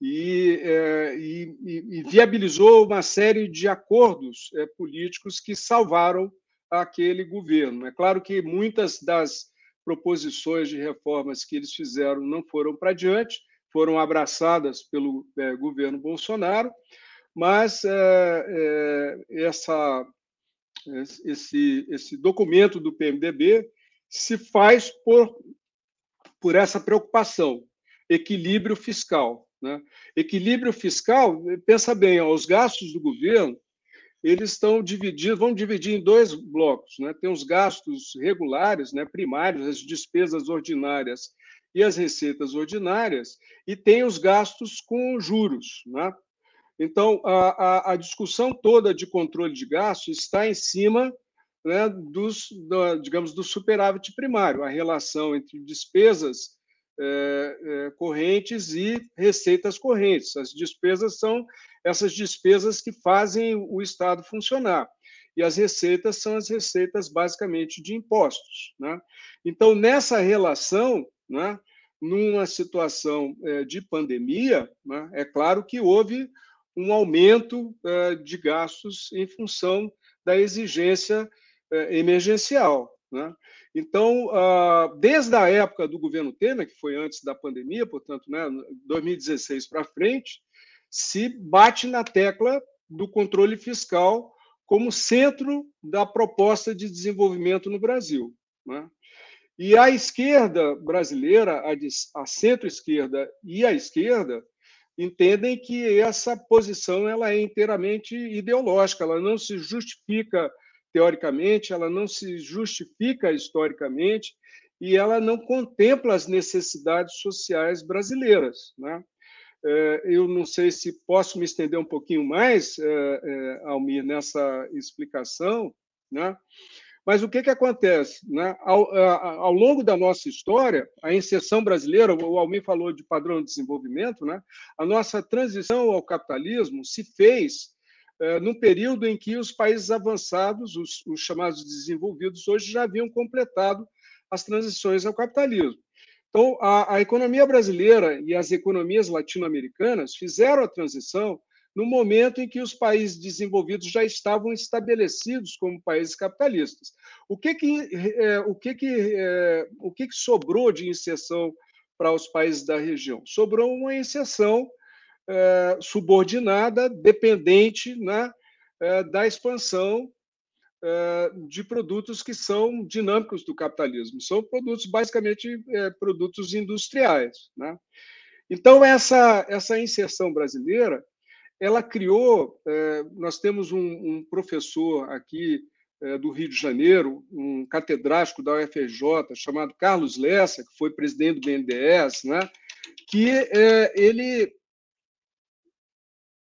e, é, e, e, viabilizou uma série de acordos é, políticos que salvaram aquele governo. É claro que muitas das proposições de reformas que eles fizeram não foram para diante, foram abraçadas pelo é, governo Bolsonaro, mas é, é, essa, esse, esse documento do PMDB se faz por, por essa preocupação, equilíbrio fiscal. Né? Equilíbrio fiscal, pensa bem, ó, os gastos do governo eles estão divididos, vão dividir em dois blocos. Né? Tem os gastos regulares, né, primários, as despesas ordinárias e as receitas ordinárias, e tem os gastos com juros. Né? Então, a, a, a discussão toda de controle de gastos está em cima né, dos, do, digamos, do superávit primário, a relação entre despesas é, é, correntes e receitas correntes. As despesas são essas despesas que fazem o Estado funcionar. E as receitas são as receitas basicamente de impostos. Né? Então, nessa relação, né, numa situação é, de pandemia, né, é claro que houve um aumento é, de gastos em função da exigência é, emergencial. Né? Então, desde a época do governo Temer, que foi antes da pandemia, portanto, né, 2016 para frente, se bate na tecla do controle fiscal como centro da proposta de desenvolvimento no Brasil. Né? E a esquerda brasileira, a, centro-esquerda e a esquerda, entendem que essa posição ela é inteiramente ideológica, ela não se justifica teoricamente, ela não se justifica historicamente e ela não contempla as necessidades sociais brasileiras. Né? É, eu não sei se posso me estender um pouquinho mais, é, é, Almir, nessa explicação, né? Mas o que, que acontece? Né? Ao, ao, longo da nossa história, a inserção brasileira, o Almir falou de padrão de desenvolvimento, né? a nossa transição ao capitalismo se fez num período em que os países avançados, os, os chamados desenvolvidos, hoje já haviam completado as transições ao capitalismo. Então, a, a economia brasileira e as economias latino-americanas fizeram a transição no momento em que os países desenvolvidos já estavam estabelecidos como países capitalistas. O que que, é, o que, que, é, o que, que sobrou de inserção para os países da região? Sobrou uma inserção é, subordinada, dependente né, é, da expansão de produtos que são dinâmicos do capitalismo. São produtos, basicamente, produtos industriais. Né? Então, essa, essa inserção brasileira, ela criou, nós temos um, um professor aqui do Rio de Janeiro, um catedrático da UFRJ chamado Carlos Lessa, que foi presidente do BNDES, né, que ele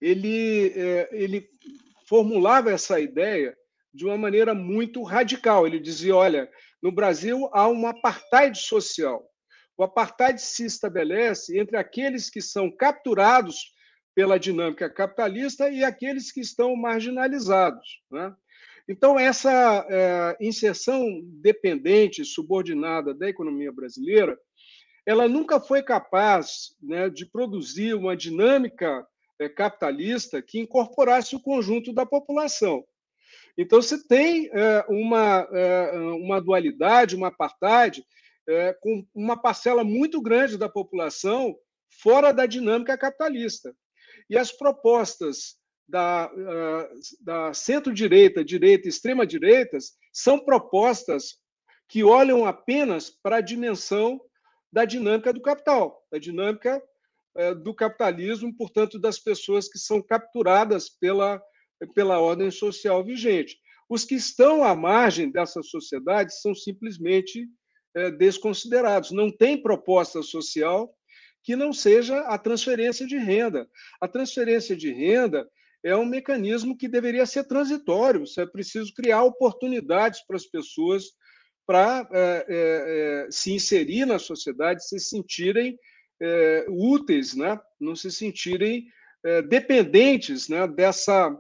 ele ele formulava essa ideia de uma maneira muito radical. Ele dizia: olha, no Brasil há um apartheid social. O apartheid se estabelece entre aqueles que são capturados pela dinâmica capitalista e aqueles que estão marginalizados. Né? Então, essa é, inserção dependente, subordinada da economia brasileira, ela nunca foi capaz né, de produzir uma dinâmica é, capitalista que incorporasse o conjunto da população. Então, você tem é, uma, é, uma dualidade, uma apartheid, é, com uma parcela muito grande da população fora da dinâmica capitalista. E as propostas da, da centro-direita, direita e extrema-direita são propostas que olham apenas para a dimensão da dinâmica do capital, da dinâmica do capitalismo, portanto, das pessoas que são capturadas pela pela ordem social vigente. Os que estão à margem dessa sociedade são simplesmente é, desconsiderados. Não tem proposta social que não seja a transferência de renda. A transferência de renda é um mecanismo que deveria ser transitório. É preciso criar oportunidades para as pessoas para é, é, se inserir na sociedade, se sentirem úteis, né? não se sentirem dependentes né? dessa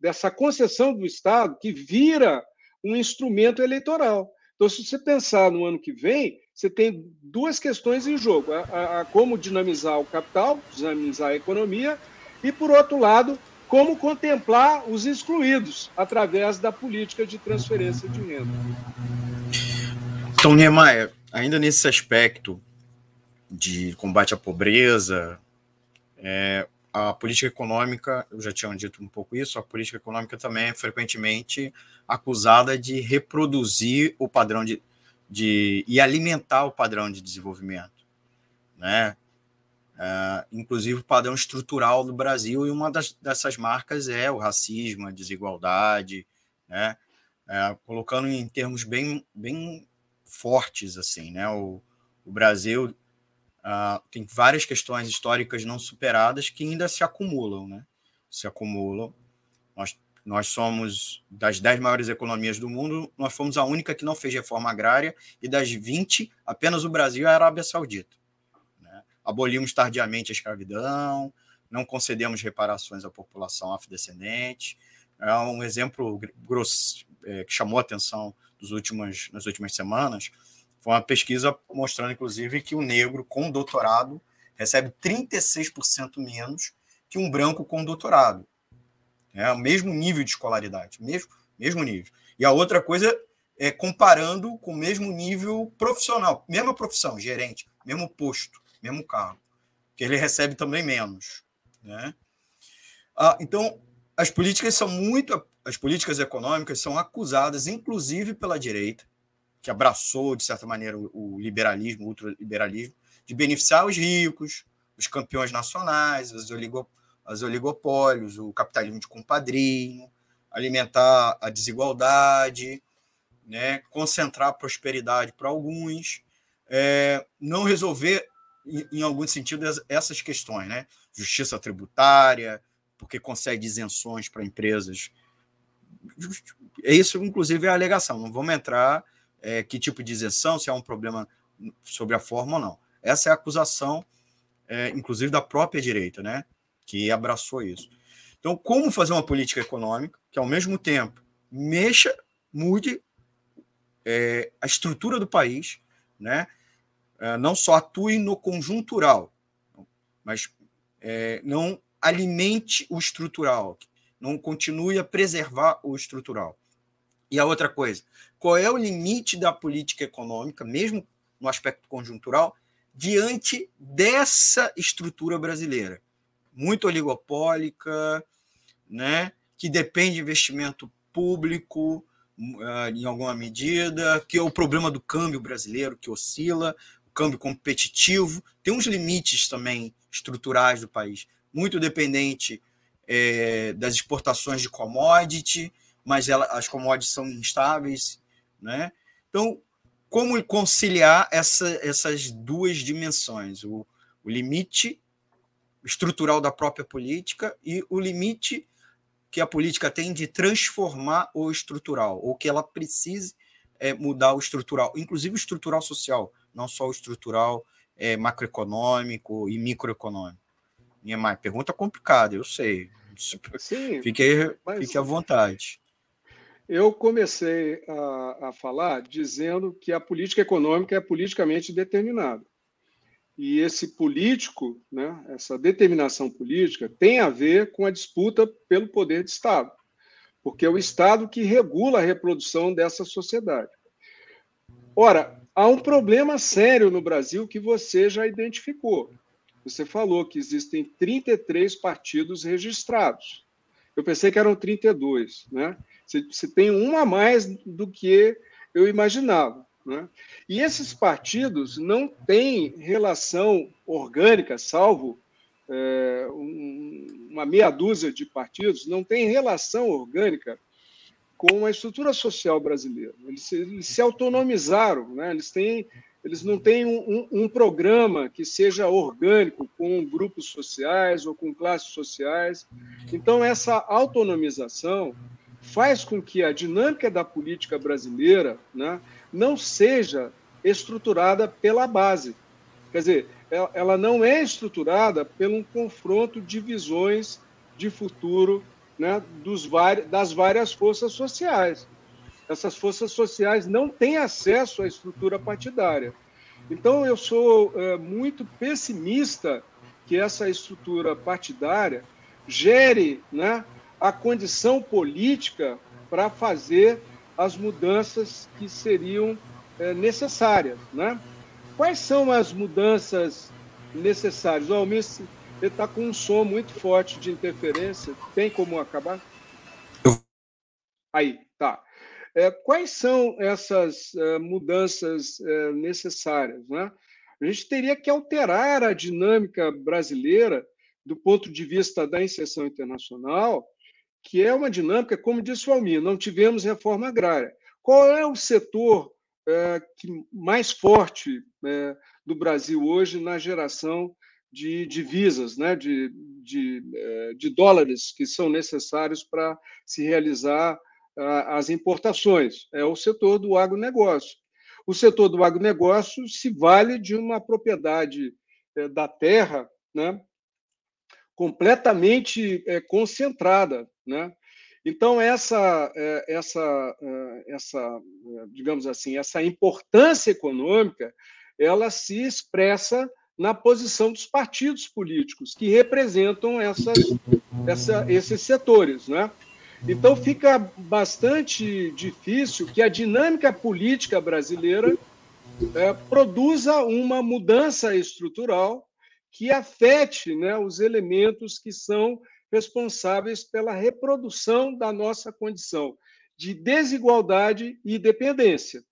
dessa concessão do Estado que vira um instrumento eleitoral. Então, se você pensar no ano que vem, você tem duas questões em jogo: a, a, a como dinamizar o capital, dinamizar a economia, e, por outro lado, como contemplar os excluídos através da política de transferência de renda. Então, Niemeyer, ainda nesse aspecto de combate à pobreza, é, a política econômica, eu já tinha dito um pouco isso, a política econômica também é frequentemente acusada de reproduzir o padrão de, de e alimentar o padrão de desenvolvimento, né? Uh, inclusive o padrão estrutural do Brasil, e uma das, dessas marcas é o racismo, a desigualdade, né? Uh, colocando em termos bem, bem fortes, assim, né? O, o Brasil Uh, tem várias questões históricas não superadas que ainda se acumulam, né? Se acumulam. Nós, nós somos, das 10 maiores economias do mundo, nós fomos a única que não fez reforma agrária, e das 20, apenas o Brasil e a Arábia Saudita. Né? Abolimos tardiamente a escravidão, não concedemos reparações à população afrodescendente. É um exemplo grosso, é, que chamou a atenção dos últimos, nas últimas semanas foi uma pesquisa mostrando, inclusive, que o negro com doutorado recebe 36% menos que um branco com doutorado. É o mesmo nível de escolaridade, mesmo, mesmo nível. E a outra coisa é comparando com o mesmo nível profissional, mesma profissão, gerente, mesmo posto, mesmo cargo, que ele recebe também menos. Né? Ah, então, as políticas são muito. As políticas econômicas são acusadas, inclusive pela direita, que abraçou, de certa maneira, o liberalismo, o ultraliberalismo, de beneficiar os ricos, os campeões nacionais, os, oligo, os oligopólios, o capitalismo de compadrinho, alimentar a desigualdade, né, concentrar a prosperidade para alguns, é, não resolver, em, em algum sentido, essas questões, né? Justiça tributária, porque consegue isenções para empresas. É isso, inclusive, é a alegação. Não vamos entrar é, que tipo de isenção, se há um problema sobre a forma ou não. Essa é a acusação, é, inclusive, da própria direita, né, que abraçou isso. Então, como fazer uma política econômica que, ao mesmo tempo, mexa, mude é, a estrutura do país, né, é, não só atue no conjuntural, mas é, não alimente o estrutural, não continue a preservar o estrutural. E a outra coisa, qual é o limite da política econômica, mesmo no aspecto conjuntural, diante dessa estrutura brasileira, muito oligopólica, né, que depende de investimento público uh, em alguma medida, que é o problema do câmbio brasileiro que oscila, o câmbio competitivo, tem uns limites também estruturais do país, muito dependente é, das exportações de commodity, mas ela, as commodities são instáveis, né? Então, como conciliar essa, essas duas dimensões, o, o limite estrutural da própria política e o limite que a política tem de transformar o estrutural, ou que ela precise é, mudar o estrutural, inclusive o estrutural social, não só o estrutural é, macroeconômico e microeconômico. Minha mãe, pergunta complicada, eu sei. Sim, fique, mas... fique à vontade. Eu comecei a, a falar dizendo que a política econômica é politicamente determinada. E esse político, né, essa determinação política, tem a ver com a disputa pelo poder de Estado, porque é o Estado que regula a reprodução dessa sociedade. Ora, há um problema sério no Brasil que você já identificou. Você falou que existem 33 partidos registrados. Eu pensei que eram 32, né? Você tem um a mais do que eu imaginava. Né? E esses partidos não têm relação orgânica, salvo é, um, uma meia dúzia de partidos, não tem relação orgânica com a estrutura social brasileira. Eles se, eles se autonomizaram, né? eles, têm, eles não têm um, um, um programa que seja orgânico com grupos sociais ou com classes sociais. Então, essa autonomização faz com que a dinâmica da política brasileira né, não seja estruturada pela base. Quer dizer, ela não é estruturada pelo confronto de visões de futuro né, dos das várias forças sociais. Essas forças sociais não têm acesso à estrutura partidária. Então, eu sou é, muito pessimista que essa estrutura partidária gere né, a condição política para fazer as mudanças que seriam é, necessárias. Né? Quais são as mudanças necessárias? O Almir está com um som muito forte de interferência. Tem como acabar? Aí, tá. É, quais são essas é, mudanças é, necessárias? Né? A gente teria que alterar a dinâmica brasileira do ponto de vista da inserção internacional que é uma dinâmica, como disse o Almir, não tivemos reforma agrária. Qual é o setor é, que, mais forte é, do Brasil hoje na geração de divisas, né, de, de, de dólares que são necessários para se realizar as importações? É o setor do agronegócio. O setor do agronegócio se vale de uma propriedade é, da terra né, completamente é, concentrada. Né? Então, essa, é, essa, essa, digamos assim, essa importância econômica, ela se expressa na posição dos partidos políticos que representam essas, essa, esses setores. Né? Então, fica bastante difícil que a dinâmica política brasileira é, produza uma mudança estrutural que afete né, os elementos que são responsáveis pela reprodução da nossa condição de desigualdade e dependência.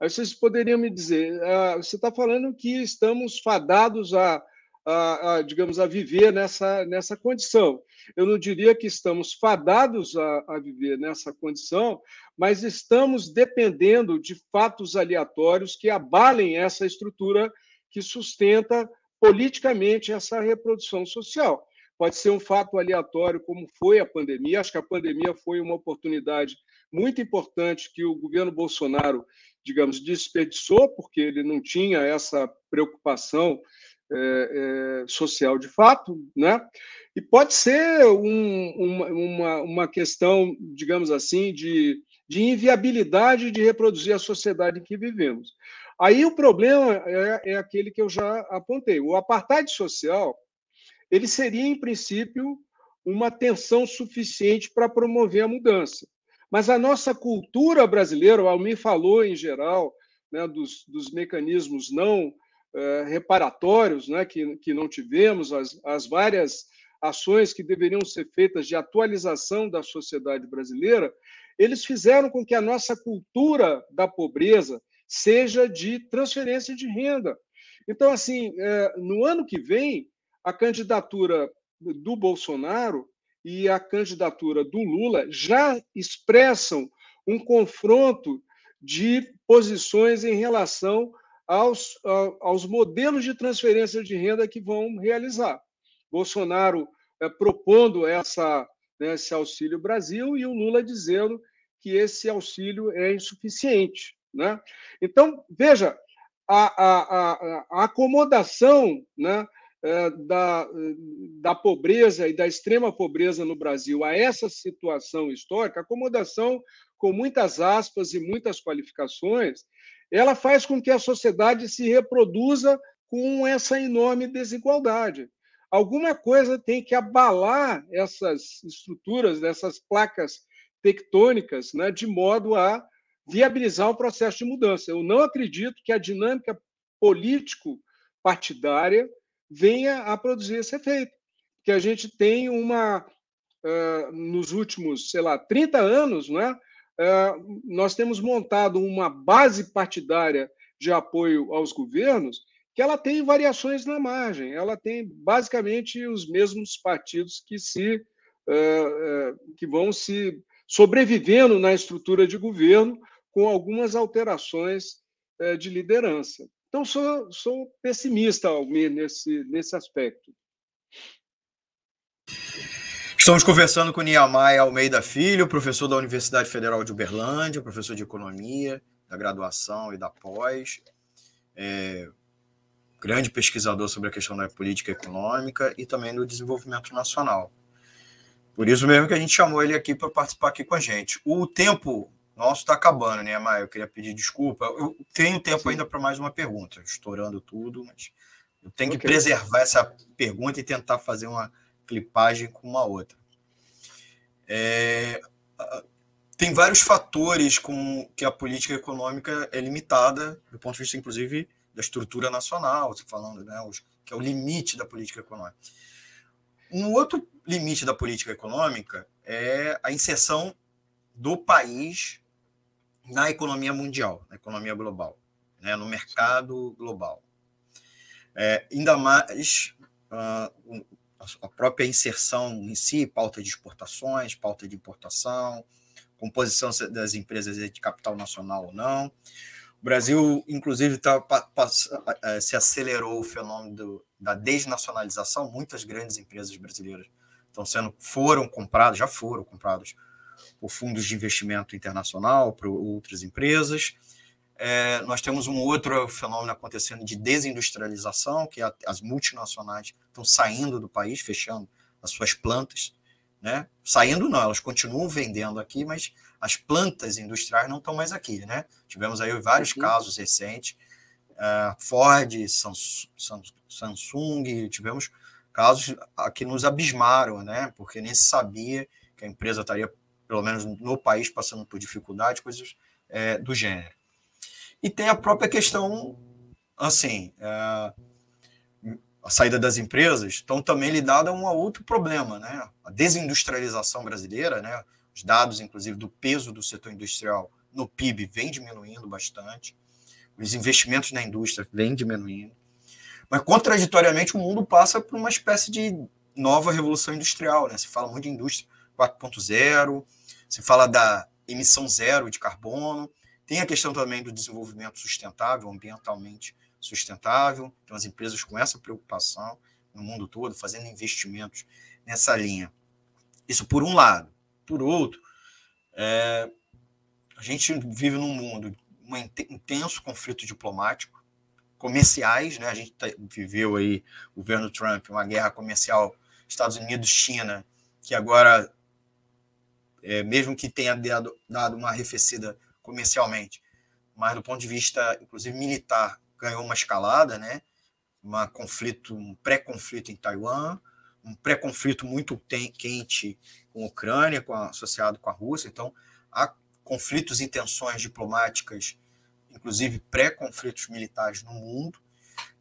Aí vocês poderiam me dizer, ah, você está falando que estamos fadados a, a, a, digamos, a viver nessa, nessa condição. Eu não diria que estamos fadados a, a viver nessa condição, mas estamos dependendo de fatos aleatórios que abalem essa estrutura que sustenta politicamente essa reprodução social. Pode ser um fato aleatório, como foi a pandemia. Acho que a pandemia foi uma oportunidade muito importante que o governo Bolsonaro, digamos, desperdiçou, porque ele não tinha essa preocupação é, é, social de fato, né? E pode ser um, uma, uma, uma questão, digamos assim, de, de inviabilidade de reproduzir a sociedade em que vivemos. Aí o problema é, é aquele que eu já apontei. O apartheid social ele seria, em princípio, uma tensão suficiente para promover a mudança. Mas a nossa cultura brasileira, o Almir falou em geral né, dos, dos mecanismos não reparatórios né, que, que não tivemos, as, as várias ações que deveriam ser feitas de atualização da sociedade brasileira, eles fizeram com que a nossa cultura da pobreza seja de transferência de renda. Então, assim, é, no ano que vem, a candidatura do Bolsonaro e a candidatura do Lula já expressam um confronto de posições em relação aos, aos modelos de transferência de renda que vão realizar. Bolsonaro é, propondo essa, né, esse Auxílio Brasil e o Lula dizendo que esse auxílio é insuficiente. Né? Então, veja, a, a, a, acomodação né, é, da, da pobreza e da extrema pobreza no Brasil a essa situação histórica, acomodação com muitas aspas e muitas qualificações, ela faz com que a sociedade se reproduza com essa enorme desigualdade. Alguma coisa tem que abalar essas estruturas, essas placas tectônicas, né, de modo a viabilizar um processo de mudança. Eu não acredito que a dinâmica político-partidária venha a produzir esse efeito, porque a gente tem uma, uh, nos últimos, sei lá, 30 anos, né, nós temos montado uma base partidária de apoio aos governos que ela tem variações na margem, ela tem basicamente os mesmos partidos que se uh, que vão se sobrevivendo na estrutura de governo com algumas alterações de liderança. Então, sou, sou pessimista, Almir, nesse, nesse aspecto. Estamos conversando com Niamai Almeida Filho, professor da Universidade Federal de Uberlândia, professor de Economia, da graduação e da pós, é, grande pesquisador sobre a questão da política econômica e também do desenvolvimento nacional. Por isso mesmo que a gente chamou ele aqui para participar aqui com a gente. O tempo nosso está acabando, né, Maia? Eu queria pedir desculpa. Eu tenho tempo Sim. ainda para mais uma pergunta, estourando tudo, mas eu tenho okay. que preservar essa pergunta e tentar fazer uma clipagem com uma outra. É, tem vários fatores com que a política econômica é limitada, do ponto de vista, inclusive, da estrutura nacional, falando, né, que é o limite da política econômica. Um outro limite da política econômica é a inserção do país na economia mundial, na economia global, né, no mercado global. É, ainda mais uh, a própria inserção em si, pauta de exportações, pauta de importação, composição das empresas de capital nacional ou não. O Brasil, inclusive, tá, é, se acelerou o fenômeno do, da desnacionalização. Muitas grandes empresas brasileiras estão sendo, foram compradas, já foram compradas por fundos de investimento internacional, por outras empresas. É, nós temos um outro fenômeno acontecendo de desindustrialização, que é as multinacionais estão saindo do país, fechando as suas plantas, né? Saindo não, elas continuam vendendo aqui, mas as plantas industriais não estão mais aqui, né? Tivemos aí vários uhum. casos recentes, uh, Ford, Samsung, tivemos casos que nos abismaram, né? Porque nem se sabia que a empresa estaria pelo menos no país, passando por dificuldades, coisas é, do gênero. E tem a própria questão, assim, é, a saída das empresas, estão também lidada a um outro problema, né? A desindustrialização brasileira, né? Os dados, inclusive, do peso do setor industrial no PIB vem diminuindo bastante, os investimentos na indústria vêm diminuindo, mas contraditoriamente o mundo passa por uma espécie de nova revolução industrial, né? Se fala muito de indústria 4.0, se fala da emissão zero de carbono, tem a questão também do desenvolvimento sustentável, ambientalmente sustentável, tem as empresas com essa preocupação no mundo todo, fazendo investimentos nessa linha. Isso por um lado. Por outro, é, a gente vive num mundo um intenso conflito diplomático, comerciais, né? A gente tá, viveu aí o governo Trump, uma guerra comercial Estados Unidos-China, que agora é, mesmo que tenha dado, dado uma arrefecida comercialmente, mas do ponto de vista, inclusive, militar, ganhou uma escalada, né? Uma conflito, um pré-conflito em Taiwan, um pré-conflito muito quente com a Ucrânia, com a, associado com a Rússia. Então, há conflitos e tensões diplomáticas, inclusive pré-conflitos militares no mundo.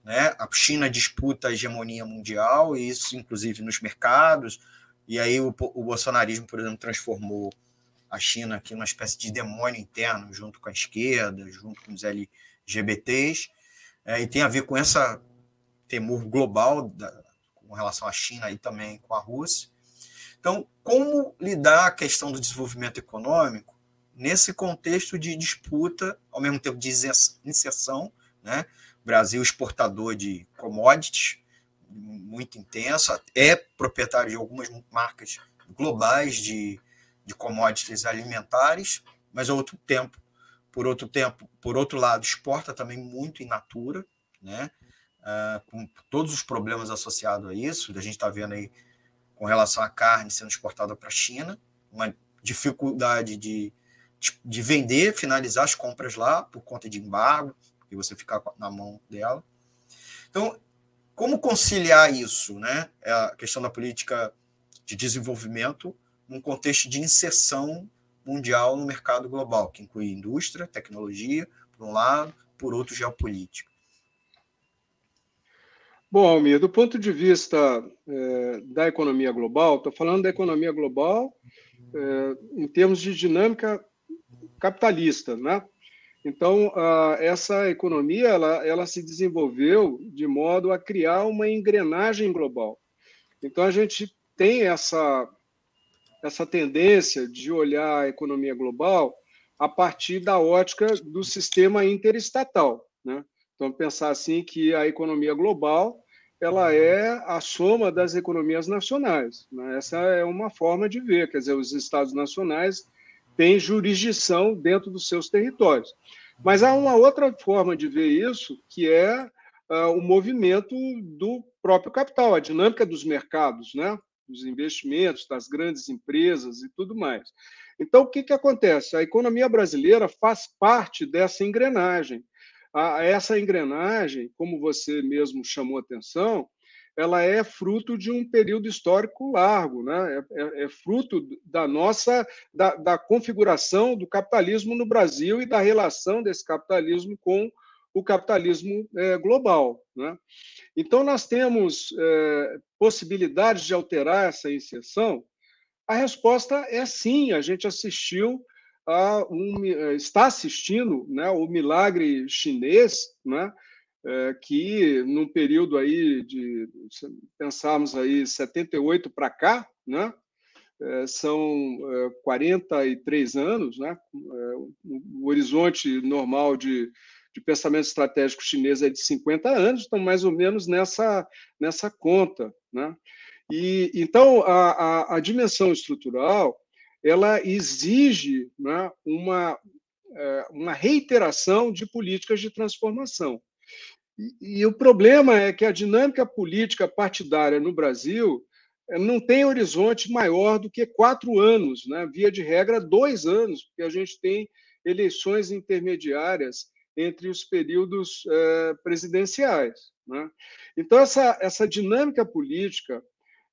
Né? A China disputa a hegemonia mundial, e isso, inclusive, nos mercados, e aí o, o bolsonarismo, por exemplo, transformou a China aqui numa espécie de demônio interno, junto com a esquerda, junto com os LGBTs, é, e tem a ver com essa temor global da, com relação à China e também com a Rússia. Então, como lidar a questão do desenvolvimento econômico nesse contexto de disputa, ao mesmo tempo de inserção, né? Brasil exportador de commodities muito intensa, é proprietário de algumas marcas globais de, de commodities alimentares, mas ao outro tempo, por outro tempo, por outro lado, exporta também muito in natura, né? Uh, com todos os problemas associados a isso, a gente está vendo aí com relação à carne sendo exportada para a China, uma dificuldade de, de vender, finalizar as compras lá por conta de embargo, e você ficar na mão dela. Então, como conciliar isso, né? É a questão da política de desenvolvimento num contexto de inserção mundial no mercado global, que inclui indústria, tecnologia, por um lado, por outro, geopolítica. Bom, Almir, do ponto de vista é, da economia global, estou falando da economia global é, em termos de dinâmica capitalista, né? Então, essa economia ela, ela se desenvolveu de modo a criar uma engrenagem global. Então, a gente tem essa, essa tendência de olhar a economia global a partir da ótica do sistema interestatal. Né? Então, pensar assim que a economia global ela é a soma das economias nacionais. Né? Essa é uma forma de ver, quer dizer, os estados nacionais têm jurisdição dentro dos seus territórios. Mas há uma outra forma de ver isso, que é uh, o movimento do próprio capital, a dinâmica dos mercados, né? Dos investimentos, das grandes empresas e tudo mais. Então, o que, que acontece? A economia brasileira faz parte dessa engrenagem a, essa engrenagem, como você mesmo chamou atenção, ela é fruto de um período histórico largo, né? é, é, é fruto da nossa da, da, configuração do capitalismo no Brasil e da relação desse capitalismo com o capitalismo é, global. Né? Então, nós temos é, possibilidades de alterar essa inserção? A resposta é sim, a gente assistiu a um, eh, está assistindo né, o milagre chinês, né, é, que num período aí de pensarmos aí 78 para cá, né, é, são é, 43 anos, né, o horizonte normal de, de pensamento estratégico chinês é de 50 anos, estão mais ou menos nessa nessa conta, né? E então a, a, a dimensão estrutural ela exige né, uma, é, uma reiteração de políticas de transformação. E, e, o problema é que a dinâmica política partidária no Brasil é, não tem horizonte maior do que quatro anos, né? via de regra, dois anos, porque a gente tem eleições intermediárias entre os períodos é, presidenciais. Né? Então, essa, essa dinâmica política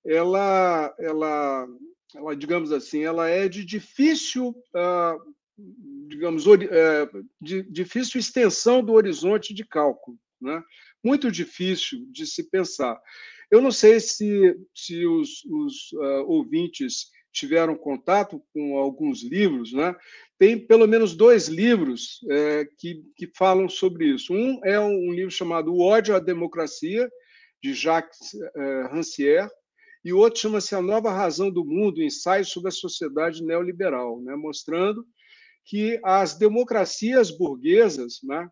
ela, ela ela, digamos assim, ela é de difícil, uh, digamos, uh, de difícil extensão do horizonte de cálculo, né? Muito difícil de se pensar. Eu não sei se, se os, os uh, ouvintes tiveram contato com alguns livros, né? Tem pelo menos dois livros é, que, que falam sobre isso. Um é um livro chamado O ódio à democracia de Jacques é, Rancière e o outro chama-se A Nova Razão do Mundo, ensaio sobre a sociedade neoliberal, né? mostrando que as democracias burguesas, né?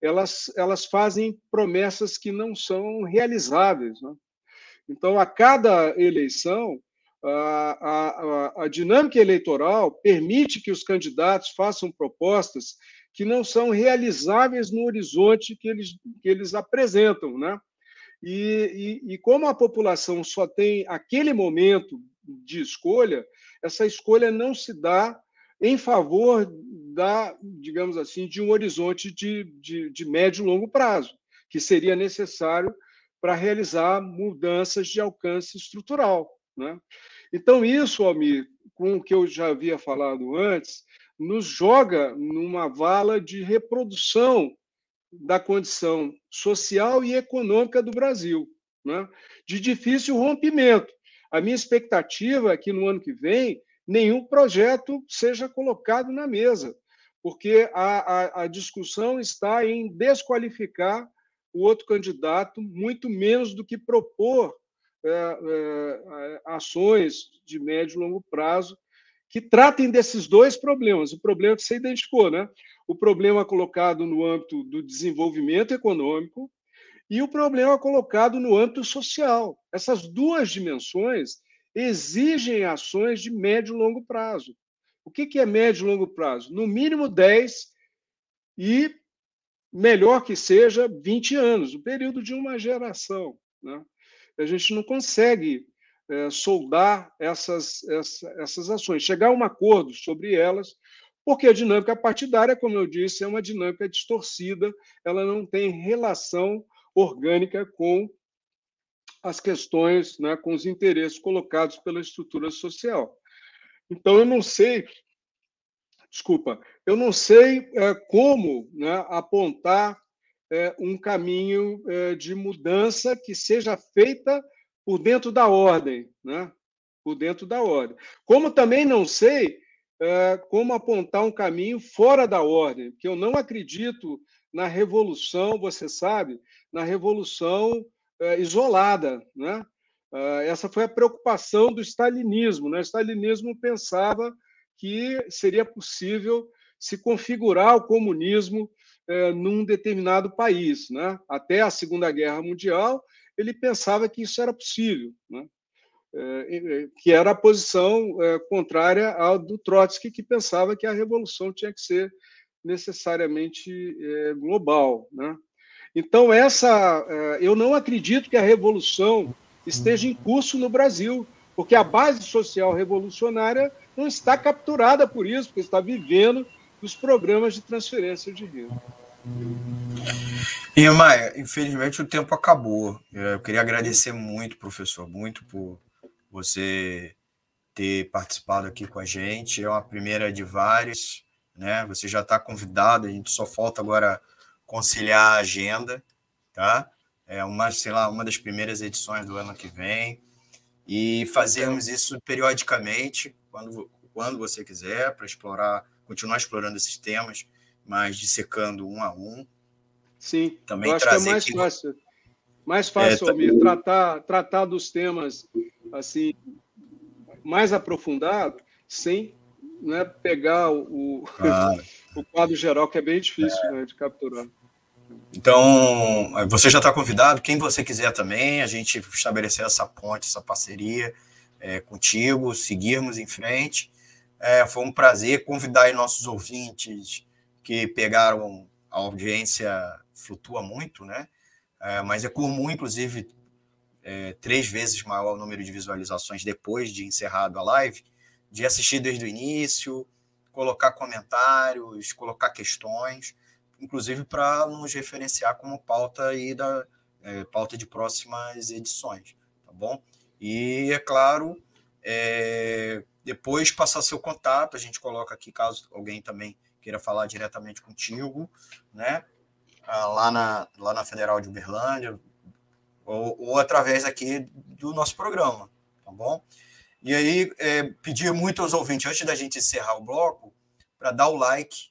elas, elas fazem promessas que não são realizáveis. Né? Então, a cada eleição, a, a, a, dinâmica eleitoral permite que os candidatos façam propostas que não são realizáveis no horizonte que eles, que eles apresentam, né? E, e, e, como a população só tem aquele momento de escolha, essa escolha não se dá em favor da, digamos assim, de um horizonte de, de, de médio e longo prazo, que seria necessário para realizar mudanças de alcance estrutural. Né? Então, isso, Almir, com o que eu já havia falado antes, nos joga numa vala de reprodução da condição social e econômica do Brasil, né? de difícil rompimento. A minha expectativa é que no ano que vem nenhum projeto seja colocado na mesa, porque a, a, a discussão está em desqualificar o outro candidato, muito menos do que propor ações de médio e longo prazo que tratem desses dois problemas. O problema que você identificou, né? O problema colocado no âmbito do desenvolvimento econômico e o problema colocado no âmbito social. Essas duas dimensões exigem ações de médio e longo prazo. O que é médio e longo prazo? No mínimo 10 e melhor que seja 20 anos, o período de uma geração. Né? A gente não consegue é, soldar essas, essa, essas ações, chegar a um acordo sobre elas, porque a dinâmica partidária, como eu disse, é uma dinâmica distorcida, ela não tem relação orgânica com as questões, né, com os interesses colocados pela estrutura social. Então, eu não sei, desculpa, eu não sei é, como né, apontar um caminho é, de mudança que seja feita por dentro da ordem, né? por dentro da ordem. Como também não sei é, como apontar um caminho fora da ordem, porque eu não acredito na revolução, você sabe, na revolução é, isolada. Né? É, essa foi a preocupação do stalinismo. Né? O stalinismo pensava que seria possível se configurar o comunismo é, num determinado país. Né? Até a Segunda Guerra Mundial, ele pensava que isso era possível, né? é, que era a posição é, contrária ao do Trotsky, que pensava que a revolução tinha que ser necessariamente é, global. Né? Então, essa, é, eu não acredito que a revolução esteja em curso no Brasil, porque a base social revolucionária não está capturada por isso, porque está vivendo dos programas de transferência de renda. E, Maia, infelizmente o tempo acabou. Eu queria agradecer muito, professor, muito por você ter participado aqui com a gente. É uma primeira de várias, né? Você já está convidado, a gente só falta agora conciliar a agenda, tá? É uma, sei lá, uma das primeiras edições do ano que vem. E fazermos isso periodicamente, quando, quando você quiser, para explorar, continuar explorando esses temas, mas dissecando um a um. Sim, também eu acho que é mais fácil. Mais fácil, é, Almir, tratar, tratar dos temas assim mais aprofundado, sem né, pegar o, o quadro geral, que é bem difícil é. Né, de capturar. Então, você já está convidado, quem você quiser também, a gente estabelecer essa ponte, essa parceria é, contigo, seguirmos em frente. É, foi um prazer convidar nossos ouvintes que pegaram a audiência flutua muito, né? É, mas é comum, inclusive, é, três vezes maior o número de visualizações depois de encerrado a live, de assistir desde o início, colocar comentários, colocar questões, inclusive para nos referenciar como pauta aí da é, pauta de próximas edições, tá bom? E é claro, é, depois passar seu contato, a gente coloca aqui caso alguém também queira falar diretamente contigo, né? Ah, lá na, lá na Federal de Uberlândia, ou, ou através aqui do nosso programa, tá bom? E aí, é, pedir muito aos ouvintes, antes da gente encerrar o bloco, para dar o like,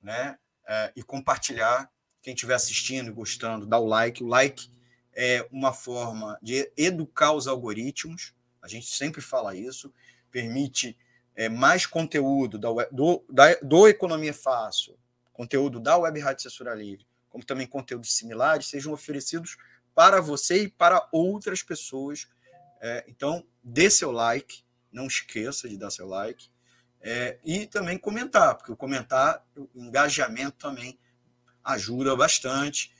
né? É, e compartilhar. Quem estiver assistindo e gostando, dá o like. O like é uma forma de educar os algoritmos, a gente sempre fala isso, permite é, mais conteúdo da, do, da, do Economia Fácil, conteúdo da Web Rádio Censura Livre, como também conteúdos similares, sejam oferecidos para você e para outras pessoas. É, então, dê seu like, não esqueça de dar seu like. É, e também comentar, porque o comentar, o engajamento também ajuda bastante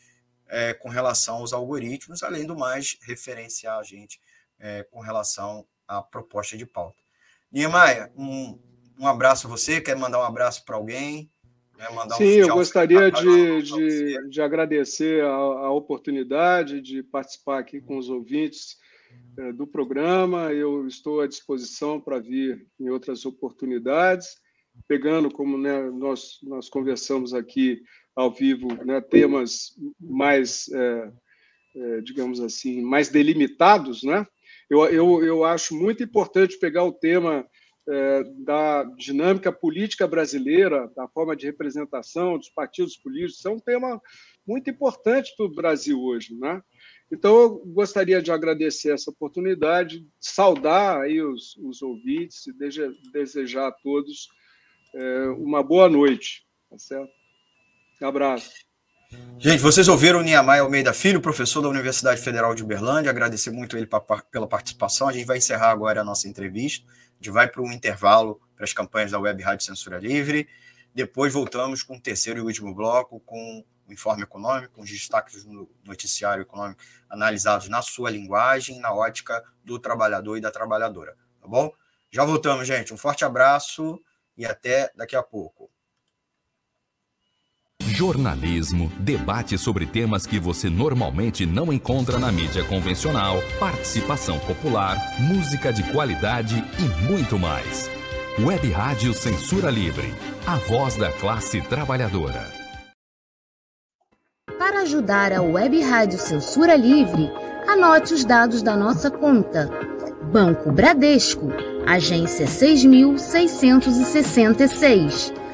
é, com relação aos algoritmos, além do mais, referenciar a gente é, com relação à proposta de pauta. Niemeyer, um, um abraço a você. Quer mandar um abraço para alguém? Né? Mandar Sim, um eu gostaria de, de, de, agradecer a, a, oportunidade de participar aqui com os ouvintes é, do programa. Eu estou à disposição para vir em outras oportunidades, pegando, como né, nós, nós conversamos aqui ao vivo, né, temas mais, é, é, digamos assim, mais delimitados, né? Eu, eu, eu acho muito importante pegar o tema é, da dinâmica política brasileira, da forma de representação dos partidos políticos, é um tema muito importante para o Brasil hoje. Né? Então, eu gostaria de agradecer essa oportunidade, saudar aí os, os ouvintes e desejar a todos é, uma boa noite. Tá certo? Um abraço. Gente, vocês ouviram o Niamai Almeida Filho, professor da Universidade Federal de Uberlândia. Agradecer muito ele pela participação. A gente vai encerrar agora a nossa entrevista. A gente vai para um intervalo para as campanhas da Web Rádio Censura Livre. Depois voltamos com o terceiro e último bloco, com o informe econômico, os destaques no noticiário econômico analisados na sua linguagem, na ótica do trabalhador e da trabalhadora. Tá bom? Já voltamos, gente. Um forte abraço e até daqui a pouco. Jornalismo, debate sobre temas que você normalmente não encontra na mídia convencional, participação popular, música de qualidade e muito mais. Web Rádio Censura Livre, a voz da classe trabalhadora. Para ajudar a Web Rádio Censura Livre, anote os dados da nossa conta. Banco Bradesco, agência 6666.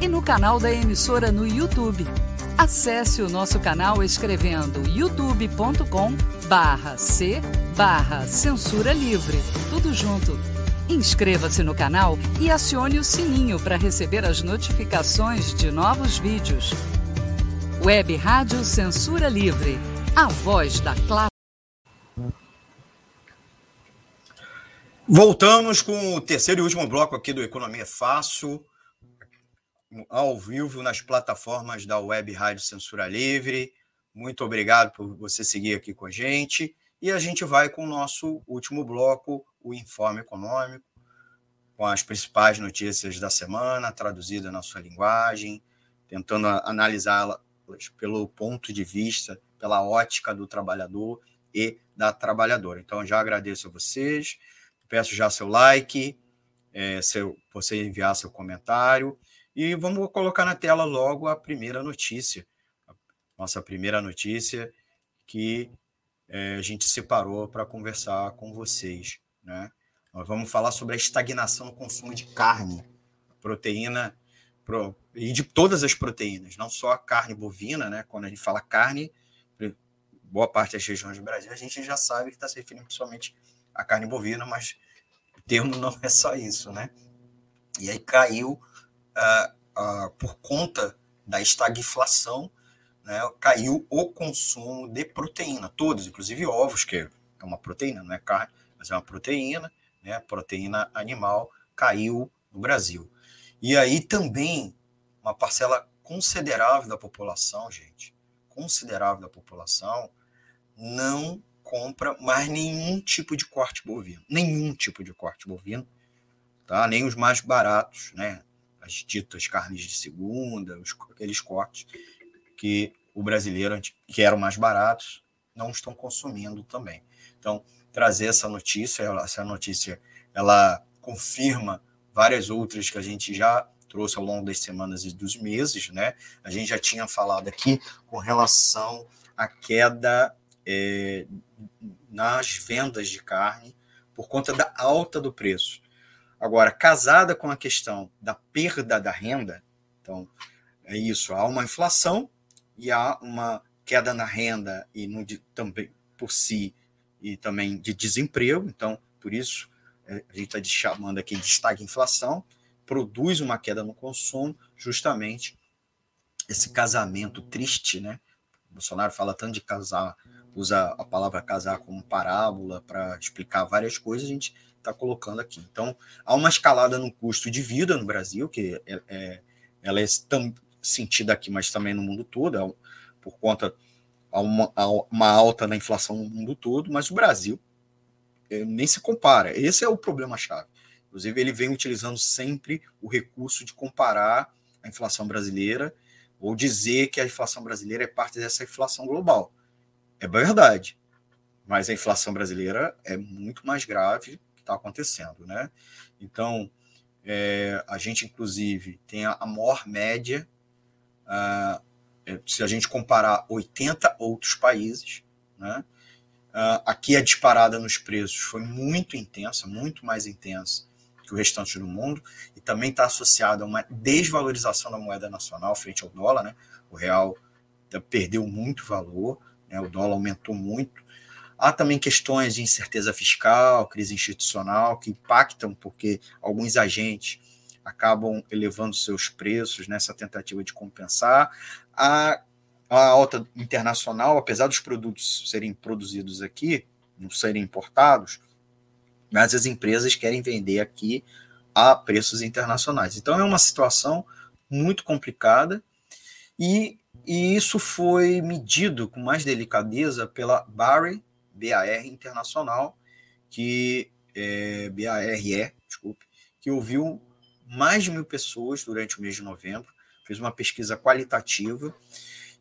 e no canal da emissora no YouTube. Acesse o nosso canal escrevendo youtube.com barra C barra Censura Livre. Tudo junto. Inscreva-se no canal e acione o sininho para receber as notificações de novos vídeos. Web Rádio Censura Livre. A voz da classe. Voltamos com o terceiro e último bloco aqui do Economia Fácil ao vivo nas plataformas da Web Rádio Censura Livre. Muito obrigado por você seguir aqui com a gente. E a gente vai com o nosso último bloco, o Informe Econômico, com as principais notícias da semana, traduzidas na sua linguagem, tentando analisá-las pelo ponto de vista, pela ótica do trabalhador e da trabalhadora. Então, já agradeço a vocês, peço já seu like, é, seu, você enviar seu comentário e vamos colocar na tela logo a primeira notícia. Nossa primeira notícia que é, a gente separou para conversar com vocês. Né? Nós vamos falar sobre a estagnação no consumo de carne, proteína, pro, e de todas as proteínas, não só a carne bovina, né? quando a gente fala carne, boa parte das regiões do Brasil, a gente já sabe que está se referindo principalmente à carne bovina, mas o termo não é só isso. Né? E aí caiu uh, uh, por conta da estagflação, né, caiu o consumo de proteína, todos, inclusive ovos, que é uma proteína, não é carne, mas é uma proteína, né, proteína animal, caiu no Brasil. E aí também uma parcela considerável da população, gente, considerável da população, não compra mais nenhum tipo de corte bovino, nenhum tipo de corte bovino, tá? Nem os mais baratos, né? As ditas carnes de segunda, os, aqueles cortes que o brasileiro, que eram mais baratos, não estão consumindo também. Então, trazer essa notícia, essa notícia, ela confirma várias outras que a gente já trouxe ao longo das semanas e dos meses, né? A gente já tinha falado aqui com relação à queda é, nas vendas de carne por conta da alta do preço. Agora, casada com a questão da perda da renda, então é isso, há uma inflação e há uma queda na renda e no, de, também por si e também de desemprego, então por isso é, a gente está chamando aqui de estagflação, produz uma queda no consumo, justamente esse casamento triste, né? O Bolsonaro fala tanto de casar usa a palavra casar como parábola para explicar várias coisas, a gente está colocando aqui. Então, há uma escalada no custo de vida no Brasil, que é, é ela é sentida aqui, mas também no mundo todo, é por conta a uma, uma alta na inflação no mundo todo, mas o Brasil é, nem se compara. Esse é o problema-chave. Inclusive, ele vem utilizando sempre o recurso de comparar a inflação brasileira ou dizer que a inflação brasileira é parte dessa inflação global. É verdade, mas a inflação brasileira é muito mais grave está acontecendo, né? Então, é, a gente, inclusive, tem a, maior média, uh, se a gente comparar 80 outros países, né? Uh, aqui a disparada nos preços foi muito intensa, muito mais intensa que o restante do mundo, e também está associada a uma desvalorização da moeda nacional frente ao dólar. Né? O real perdeu muito valor, né? o dólar aumentou muito. Há também questões de incerteza fiscal, crise institucional, que impactam porque alguns agentes acabam elevando seus preços nessa tentativa de compensar. Há a alta internacional, apesar dos produtos serem produzidos aqui, não serem importados, mas as empresas querem vender aqui a preços internacionais. Então é uma situação muito complicada e, e isso foi medido com mais delicadeza pela Barry, BAR Internacional, que é, BARE, desculpe, que ouviu mais de mil pessoas durante o mês de novembro, fez uma pesquisa qualitativa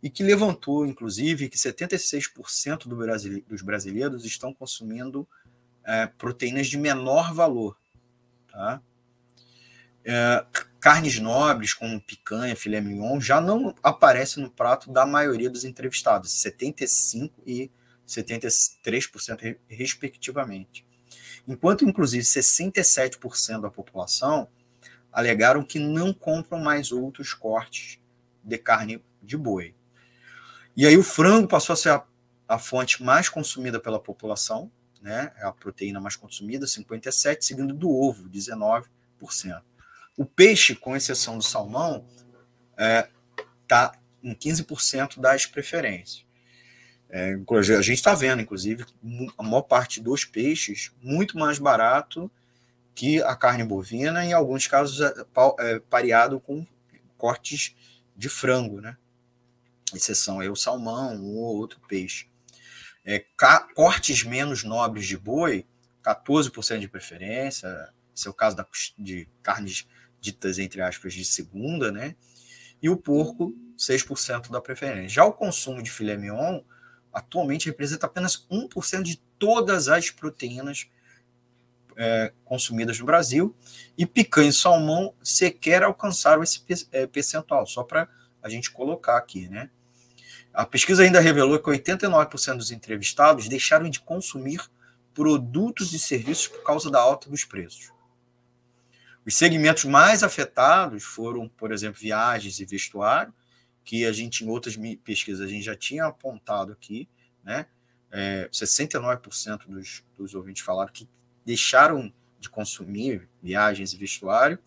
e que levantou, inclusive, que 76% do brasile dos brasileiros estão consumindo é, proteínas de menor valor. Tá? É, carnes nobres, como picanha, filé mignon, já não aparecem no prato da maioria dos entrevistados, 75% e 73%, respectivamente. Enquanto, inclusive, 67% da população alegaram que não compram mais outros cortes de carne de boi. E aí o frango passou a ser a, a fonte mais consumida pela população, né? É a proteína mais consumida, 57%, seguindo do ovo, 19%. O peixe, com exceção do salmão, está é, tá em 15% das preferências. É, a gente está vendo, inclusive, a maior parte dos peixes muito mais barato que a carne bovina, em alguns casos é, é, pareado com cortes de frango, né? exceção é o salmão ou outro peixe. É, cortes menos nobres de boi, 14% de preferência, esse é o caso da, de carnes ditas, entre aspas, de segunda, né? E o porco, 6% da preferência. Já o consumo de filé mignon, atualmente representa apenas 1% de todas as proteínas é, consumidas no Brasil, e picanha e salmão sequer alcançaram esse é, percentual, só para a gente colocar aqui, né? A pesquisa ainda revelou que 89% dos entrevistados deixaram de consumir produtos e serviços por causa da alta dos preços. Os segmentos mais afetados foram, por exemplo, viagens e vestuário, que a gente, em outras pesquisas, a gente já tinha apontado aqui, né? É, 69% dos, dos ouvintes falaram que deixaram de consumir viagens e vestuário.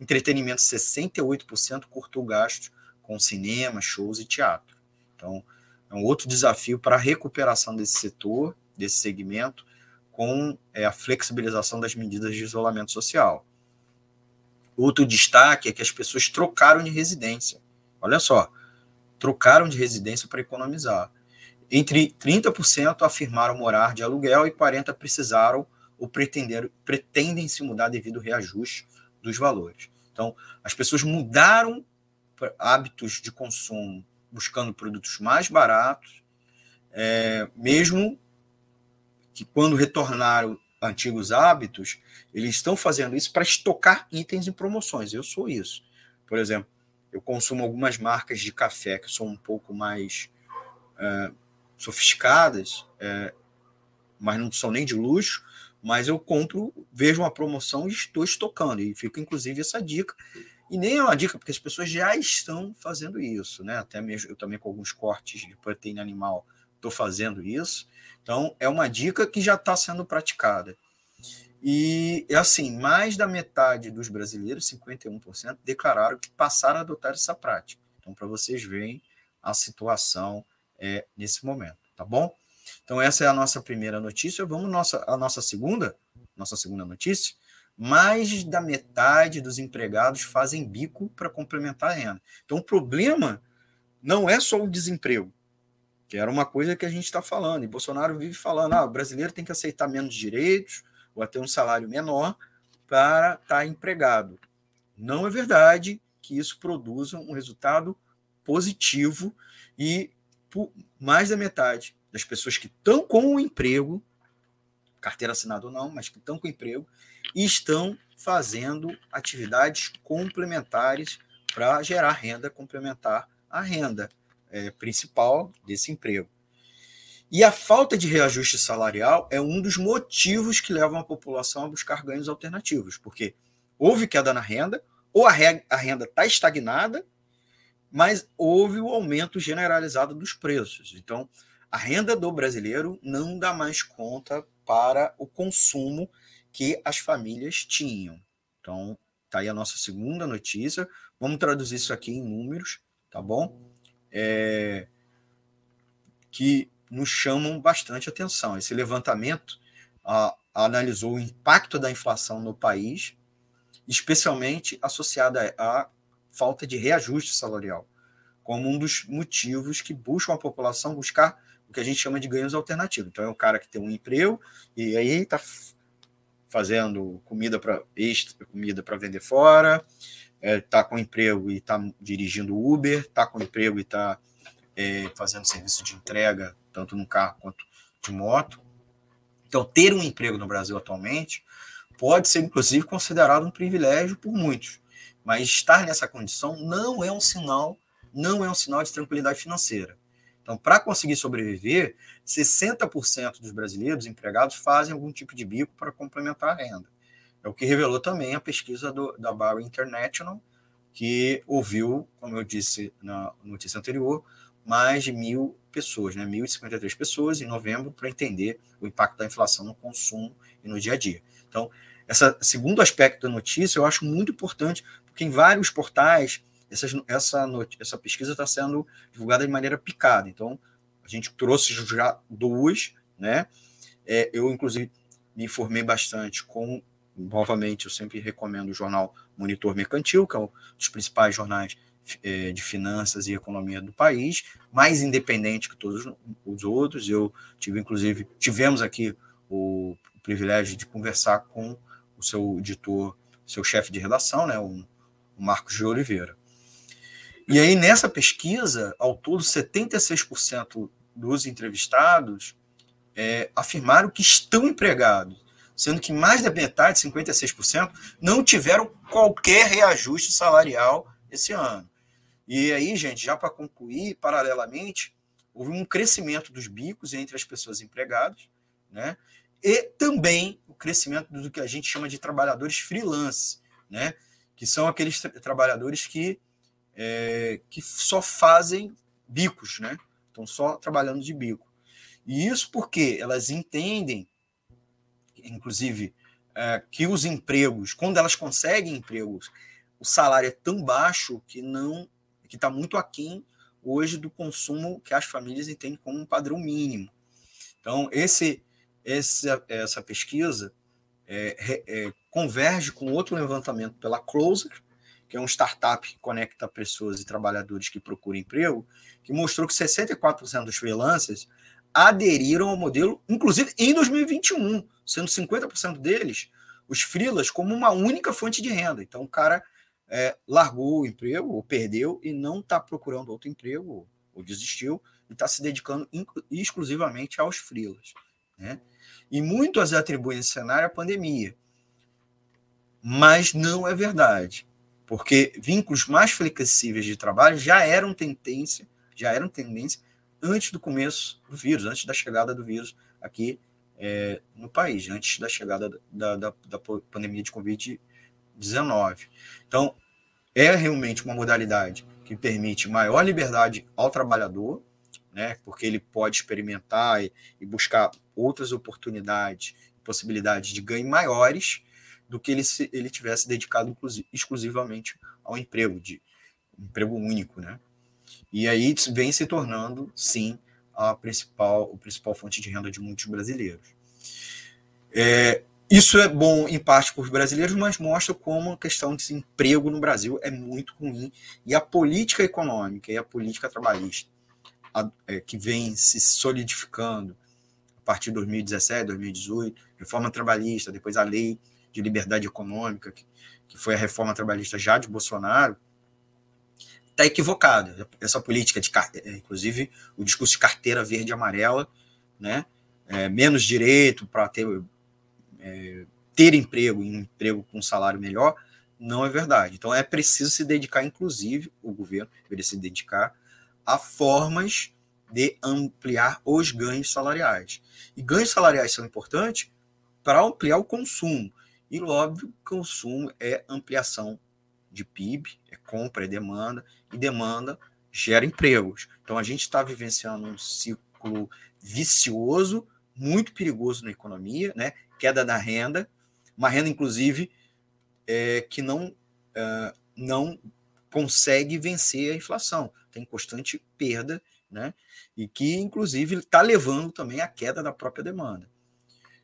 Entretenimento, 68% cortou gastos com cinema, shows e teatro. Então, é um outro desafio para a recuperação desse setor, desse segmento, com é, a flexibilização das medidas de isolamento social. Outro destaque é que as pessoas trocaram de residência. Olha só, trocaram de residência para economizar. Entre 30% afirmaram morar de aluguel e 40% precisaram ou pretenderam, pretendem se mudar devido ao reajuste dos valores. Então, as pessoas mudaram hábitos de consumo buscando produtos mais baratos, é, mesmo que quando retornaram antigos hábitos, eles estão fazendo isso para estocar itens em promoções. Eu sou isso. Por exemplo, eu consumo algumas marcas de café que são um pouco mais é, sofisticadas, é, mas não são nem de luxo, mas eu compro, vejo uma promoção e estou estocando. E fica, inclusive, essa dica. E nem é uma dica, porque as pessoas já estão fazendo isso, né? Até mesmo eu também com alguns cortes de proteína animal estou fazendo isso. Então, é uma dica que já está sendo praticada. E, assim, mais da metade dos brasileiros, 51%, declararam que passaram a adotar essa prática. Então, para vocês verem a situação é, nesse momento, tá bom? Então, essa é a nossa primeira notícia. Vamos nossa, a nossa segunda, nossa segunda notícia. Mais da metade dos empregados fazem bico para complementar a renda. Então, o problema não é só o desemprego, que era uma coisa que a gente está falando. E Bolsonaro vive falando: ah, o brasileiro tem que aceitar menos direitos ou até um salário menor para estar tá empregado. Não é verdade que isso produza um resultado positivo e mais da metade das pessoas que estão com o emprego, carteira assinada ou não, mas que estão com emprego, estão fazendo atividades complementares para gerar renda complementar à renda é, principal desse emprego. E a falta de reajuste salarial é um dos motivos que levam a população a buscar ganhos alternativos, porque houve queda na renda, ou a, renda está estagnada, mas houve o aumento generalizado dos preços. Então, a renda do brasileiro não dá mais conta para o consumo que as famílias tinham. Então, tá aí a nossa segunda notícia. Vamos traduzir isso aqui em números, tá bom? É, que nos chamam bastante atenção. Esse levantamento a, analisou o impacto da inflação no país, especialmente associada à falta de reajuste salarial, como um dos motivos que buscam a população buscar o que a gente chama de ganhos alternativos. Então, é o cara que tem um emprego e aí está fazendo comida para comida para vender fora, está é, tá com emprego e está dirigindo Uber, está com emprego e está é, fazendo serviço de entrega, tanto no carro quanto de moto. Então, ter um emprego no Brasil atualmente pode ser, inclusive, considerado um privilégio por muitos. Mas estar nessa condição não é um sinal, não é um sinal de tranquilidade financeira. Então, para conseguir sobreviver, 60% dos brasileiros empregados fazem algum tipo de bico para complementar a renda. É o que revelou também a pesquisa do, da Barra International, que ouviu, como eu disse na notícia anterior, mais de mil pessoas, né? 1.053 pessoas em novembro, para entender o impacto da inflação no consumo e no dia a dia. Então, esse segundo aspecto da notícia eu acho muito importante, porque em vários portais essa, essa, pesquisa está sendo divulgada de maneira picada. Então, a gente trouxe já duas, né? É, eu, inclusive, me informei bastante com, novamente, eu sempre recomendo o jornal Monitor Mercantil, que é um dos principais jornais é, de finanças e economia do país, mais independente que todos os outros. Eu tive, inclusive, tivemos aqui o privilégio de conversar com o seu editor, seu chefe de redação, né, o Marcos de Oliveira. E aí, nessa pesquisa, ao todo, 76% dos entrevistados é, afirmaram que estão empregados, sendo que mais da metade, 56%, não tiveram qualquer reajuste salarial esse ano. E aí, gente, já para concluir, paralelamente, houve um crescimento dos bicos entre as pessoas empregadas, né? E também o crescimento do que a gente chama de trabalhadores freelance, né? Que são aqueles tra trabalhadores que é, que só fazem bicos, né? Estão só trabalhando de bico. E isso porque elas entendem, inclusive, é, que os empregos, quando elas conseguem empregos, o salário é tão baixo que não, que está muito aquém hoje do consumo que as famílias entendem como um padrão mínimo. Então, esse, essa, essa pesquisa é, é, converge com outro levantamento pela Closer, que é um startup que conecta pessoas e trabalhadores que procuram emprego, que mostrou que 64% dos freelancers aderiram ao modelo, inclusive em 2021, sendo 50% deles os freelas como uma única fonte de renda. Então, o cara é, largou o emprego, ou perdeu, e não está procurando outro emprego, ou, desistiu, e está se dedicando exclusivamente aos freelas. Né? E muitos atribuem esse cenário à pandemia. Mas não é verdade porque vínculos mais flexíveis de trabalho já eram tendência, já eram tendência antes do começo do vírus, antes da chegada do vírus aqui é, no país, antes da chegada da, da, da pandemia de Covid-19. Então, é realmente uma modalidade que permite maior liberdade ao trabalhador, né, porque ele pode experimentar e, e buscar outras oportunidades, possibilidades de ganho maiores, do que ele, se, ele tivesse dedicado exclusivamente ao emprego, de emprego único, né? E aí vem se tornando, sim, a principal, o principal fonte de renda de muitos brasileiros. É, isso é bom em parte para os brasileiros, mas mostra como a questão de desemprego no Brasil é muito ruim e a política econômica e a política trabalhista a, é, que vem se solidificando a partir de 2017, 2018, reforma trabalhista, depois a lei de liberdade econômica, que, que foi a reforma trabalhista já de Bolsonaro, está equivocada. Essa política de, é, inclusive, o discurso de carteira verde e amarela, né? É, menos direito para ter, é, ter emprego e um emprego com salário melhor, não é verdade. Então é preciso se dedicar, inclusive, o governo deveria se dedicar a formas de ampliar os ganhos salariais. E ganhos salariais são importantes para ampliar o consumo. E, óbvio, consumo é ampliação de PIB, é compra, é demanda, e demanda gera empregos. Então, a gente está vivenciando um ciclo vicioso, muito perigoso na economia, né? Queda da renda, uma renda, inclusive, é, que não, é, não consegue vencer a inflação, tem constante perda, né? e que, inclusive, está levando também à queda da própria demanda.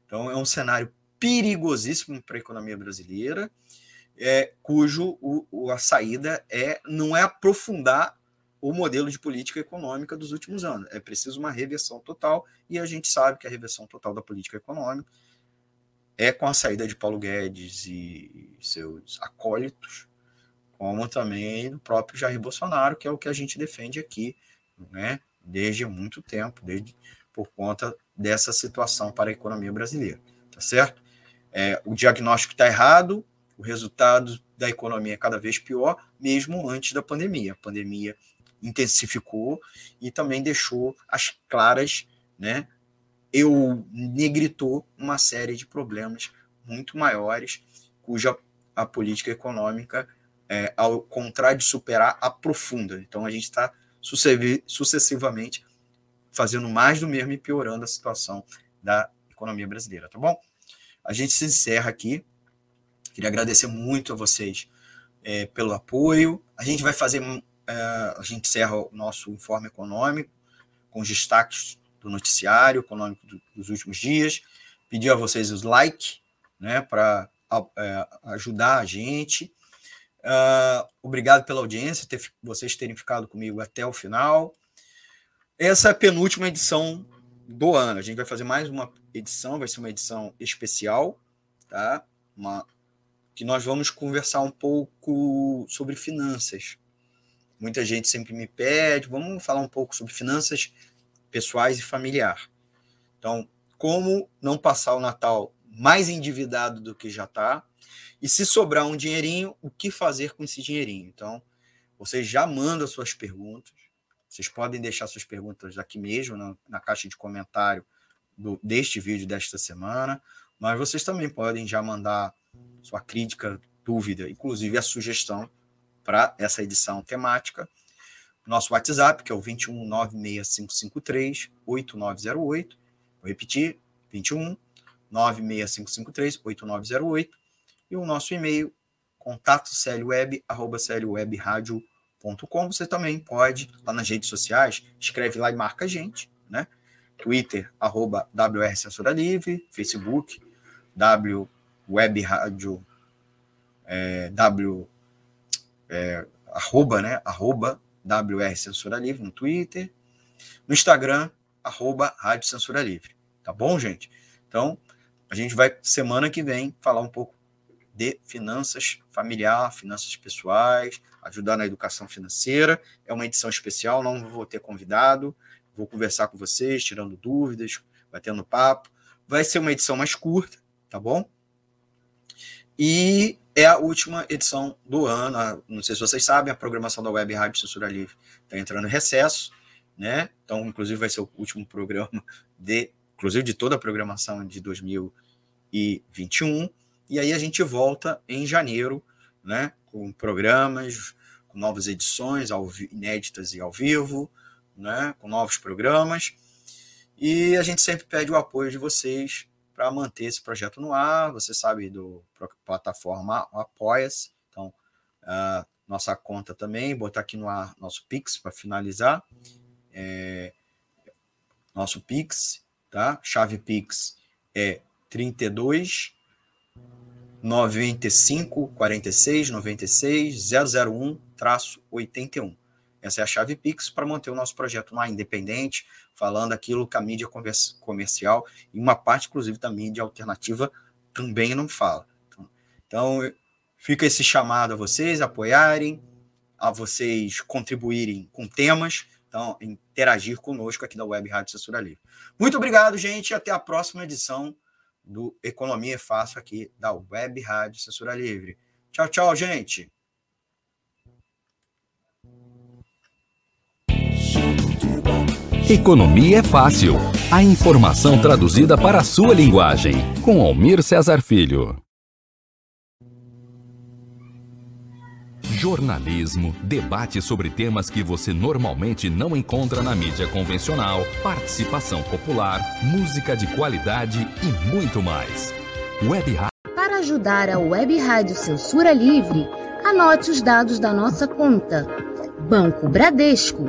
Então, é um cenário perigosíssimo para a economia brasileira, é, cujo o, a saída é não é aprofundar o modelo de política econômica dos últimos anos. É preciso uma reversão total, e a gente sabe que a reversão total da política econômica é com a saída de Paulo Guedes e seus acólitos, como também do próprio Jair Bolsonaro, que é o que a gente defende aqui, né, desde muito tempo, desde por conta dessa situação para a economia brasileira, tá certo? É, o diagnóstico está errado, o resultado da economia é cada vez pior, mesmo antes da pandemia. A pandemia intensificou e também deixou as claras, né? Eu negritou uma série de problemas muito maiores, cuja a política econômica, é, ao contrário de superar, aprofunda. Então a gente está sucessivamente fazendo mais do mesmo e piorando a situação da economia brasileira, tá bom? A gente se encerra aqui. Queria agradecer muito a vocês é, pelo apoio. A gente vai fazer, é, a gente encerra o nosso informe econômico com os destaques do noticiário econômico do, dos últimos dias. Pedir a vocês os like, né, para é, ajudar a gente. Uh, obrigado pela audiência, ter, vocês terem ficado comigo até o final. Essa é a penúltima edição do ano. A gente vai fazer mais uma edição, vai ser uma edição especial, tá? Uma, que nós vamos conversar um pouco sobre finanças. Muita gente sempre me pede, vamos falar um pouco sobre finanças pessoais e familiar. Então, como não passar o Natal mais endividado do que já está, e se sobrar um dinheirinho, o que fazer com esse dinheirinho? Então, vocês já mandam suas perguntas, vocês podem deixar suas perguntas aqui mesmo, na, na caixa de comentário do, deste vídeo desta semana, mas vocês também podem já mandar sua crítica, dúvida, inclusive a sugestão para essa edição temática. Nosso WhatsApp, que é o 21 96553 8908. Vou repetir: 21 96553 8908. E o nosso e-mail, contato clweb.com www.censuraLivre.com. Você também pode, lá nas redes sociais, escreve lá e marca a gente, né? Twitter, arroba WR Censura Livre, Facebook, W Web Rádio, é, W, é, arroba, né? Arroba WR Censura Livre no Twitter, no Instagram, arroba Rádio Censura Livre. Tá bom, gente? Então, a gente vai, semana que vem, falar um pouco de finanças familiar, finanças pessoais, ajudar na educação financeira. É uma edição especial, não vou ter convidado, vou conversar com vocês, tirando dúvidas, batendo papo. Vai ser uma edição mais curta, tá bom? E é a última edição do ano. Não sei se vocês sabem, a programação da Web Rádio Censura Livre está entrando em recesso, né? Então, inclusive, vai ser o último programa de, inclusive, de toda a programação de 2021. E aí a gente volta em janeiro, né? Com programas, com novas edições inéditas e ao vivo, né? Com novos programas. E a gente sempre pede o apoio de vocês para manter esse projeto no ar. Você sabe do plataforma Apoia-se. Então, a nossa conta também, botar aqui no ar nosso Pix para finalizar. É, nosso Pix, tá? Chave Pix é 32 95 46 96 001 81. Essa é a chave Pix para manter o nosso projeto mais independente, falando aquilo que a mídia comercial e uma parte, inclusive, da mídia alternativa também não fala. Então, então fica esse chamado a vocês apoiarem, a vocês contribuírem com temas, então interagir conosco aqui da Web Rádio Censura Livre. Muito obrigado, gente, e até a próxima edição do Economia é Fácil aqui da Web Rádio Censura Livre. Tchau, tchau, gente. Economia é fácil. A informação traduzida para a sua linguagem. Com Almir Cesar Filho. Jornalismo, debate sobre temas que você normalmente não encontra na mídia convencional, participação popular, música de qualidade e muito mais. Web Para ajudar a Web Rádio Censura Livre, anote os dados da nossa conta. Banco Bradesco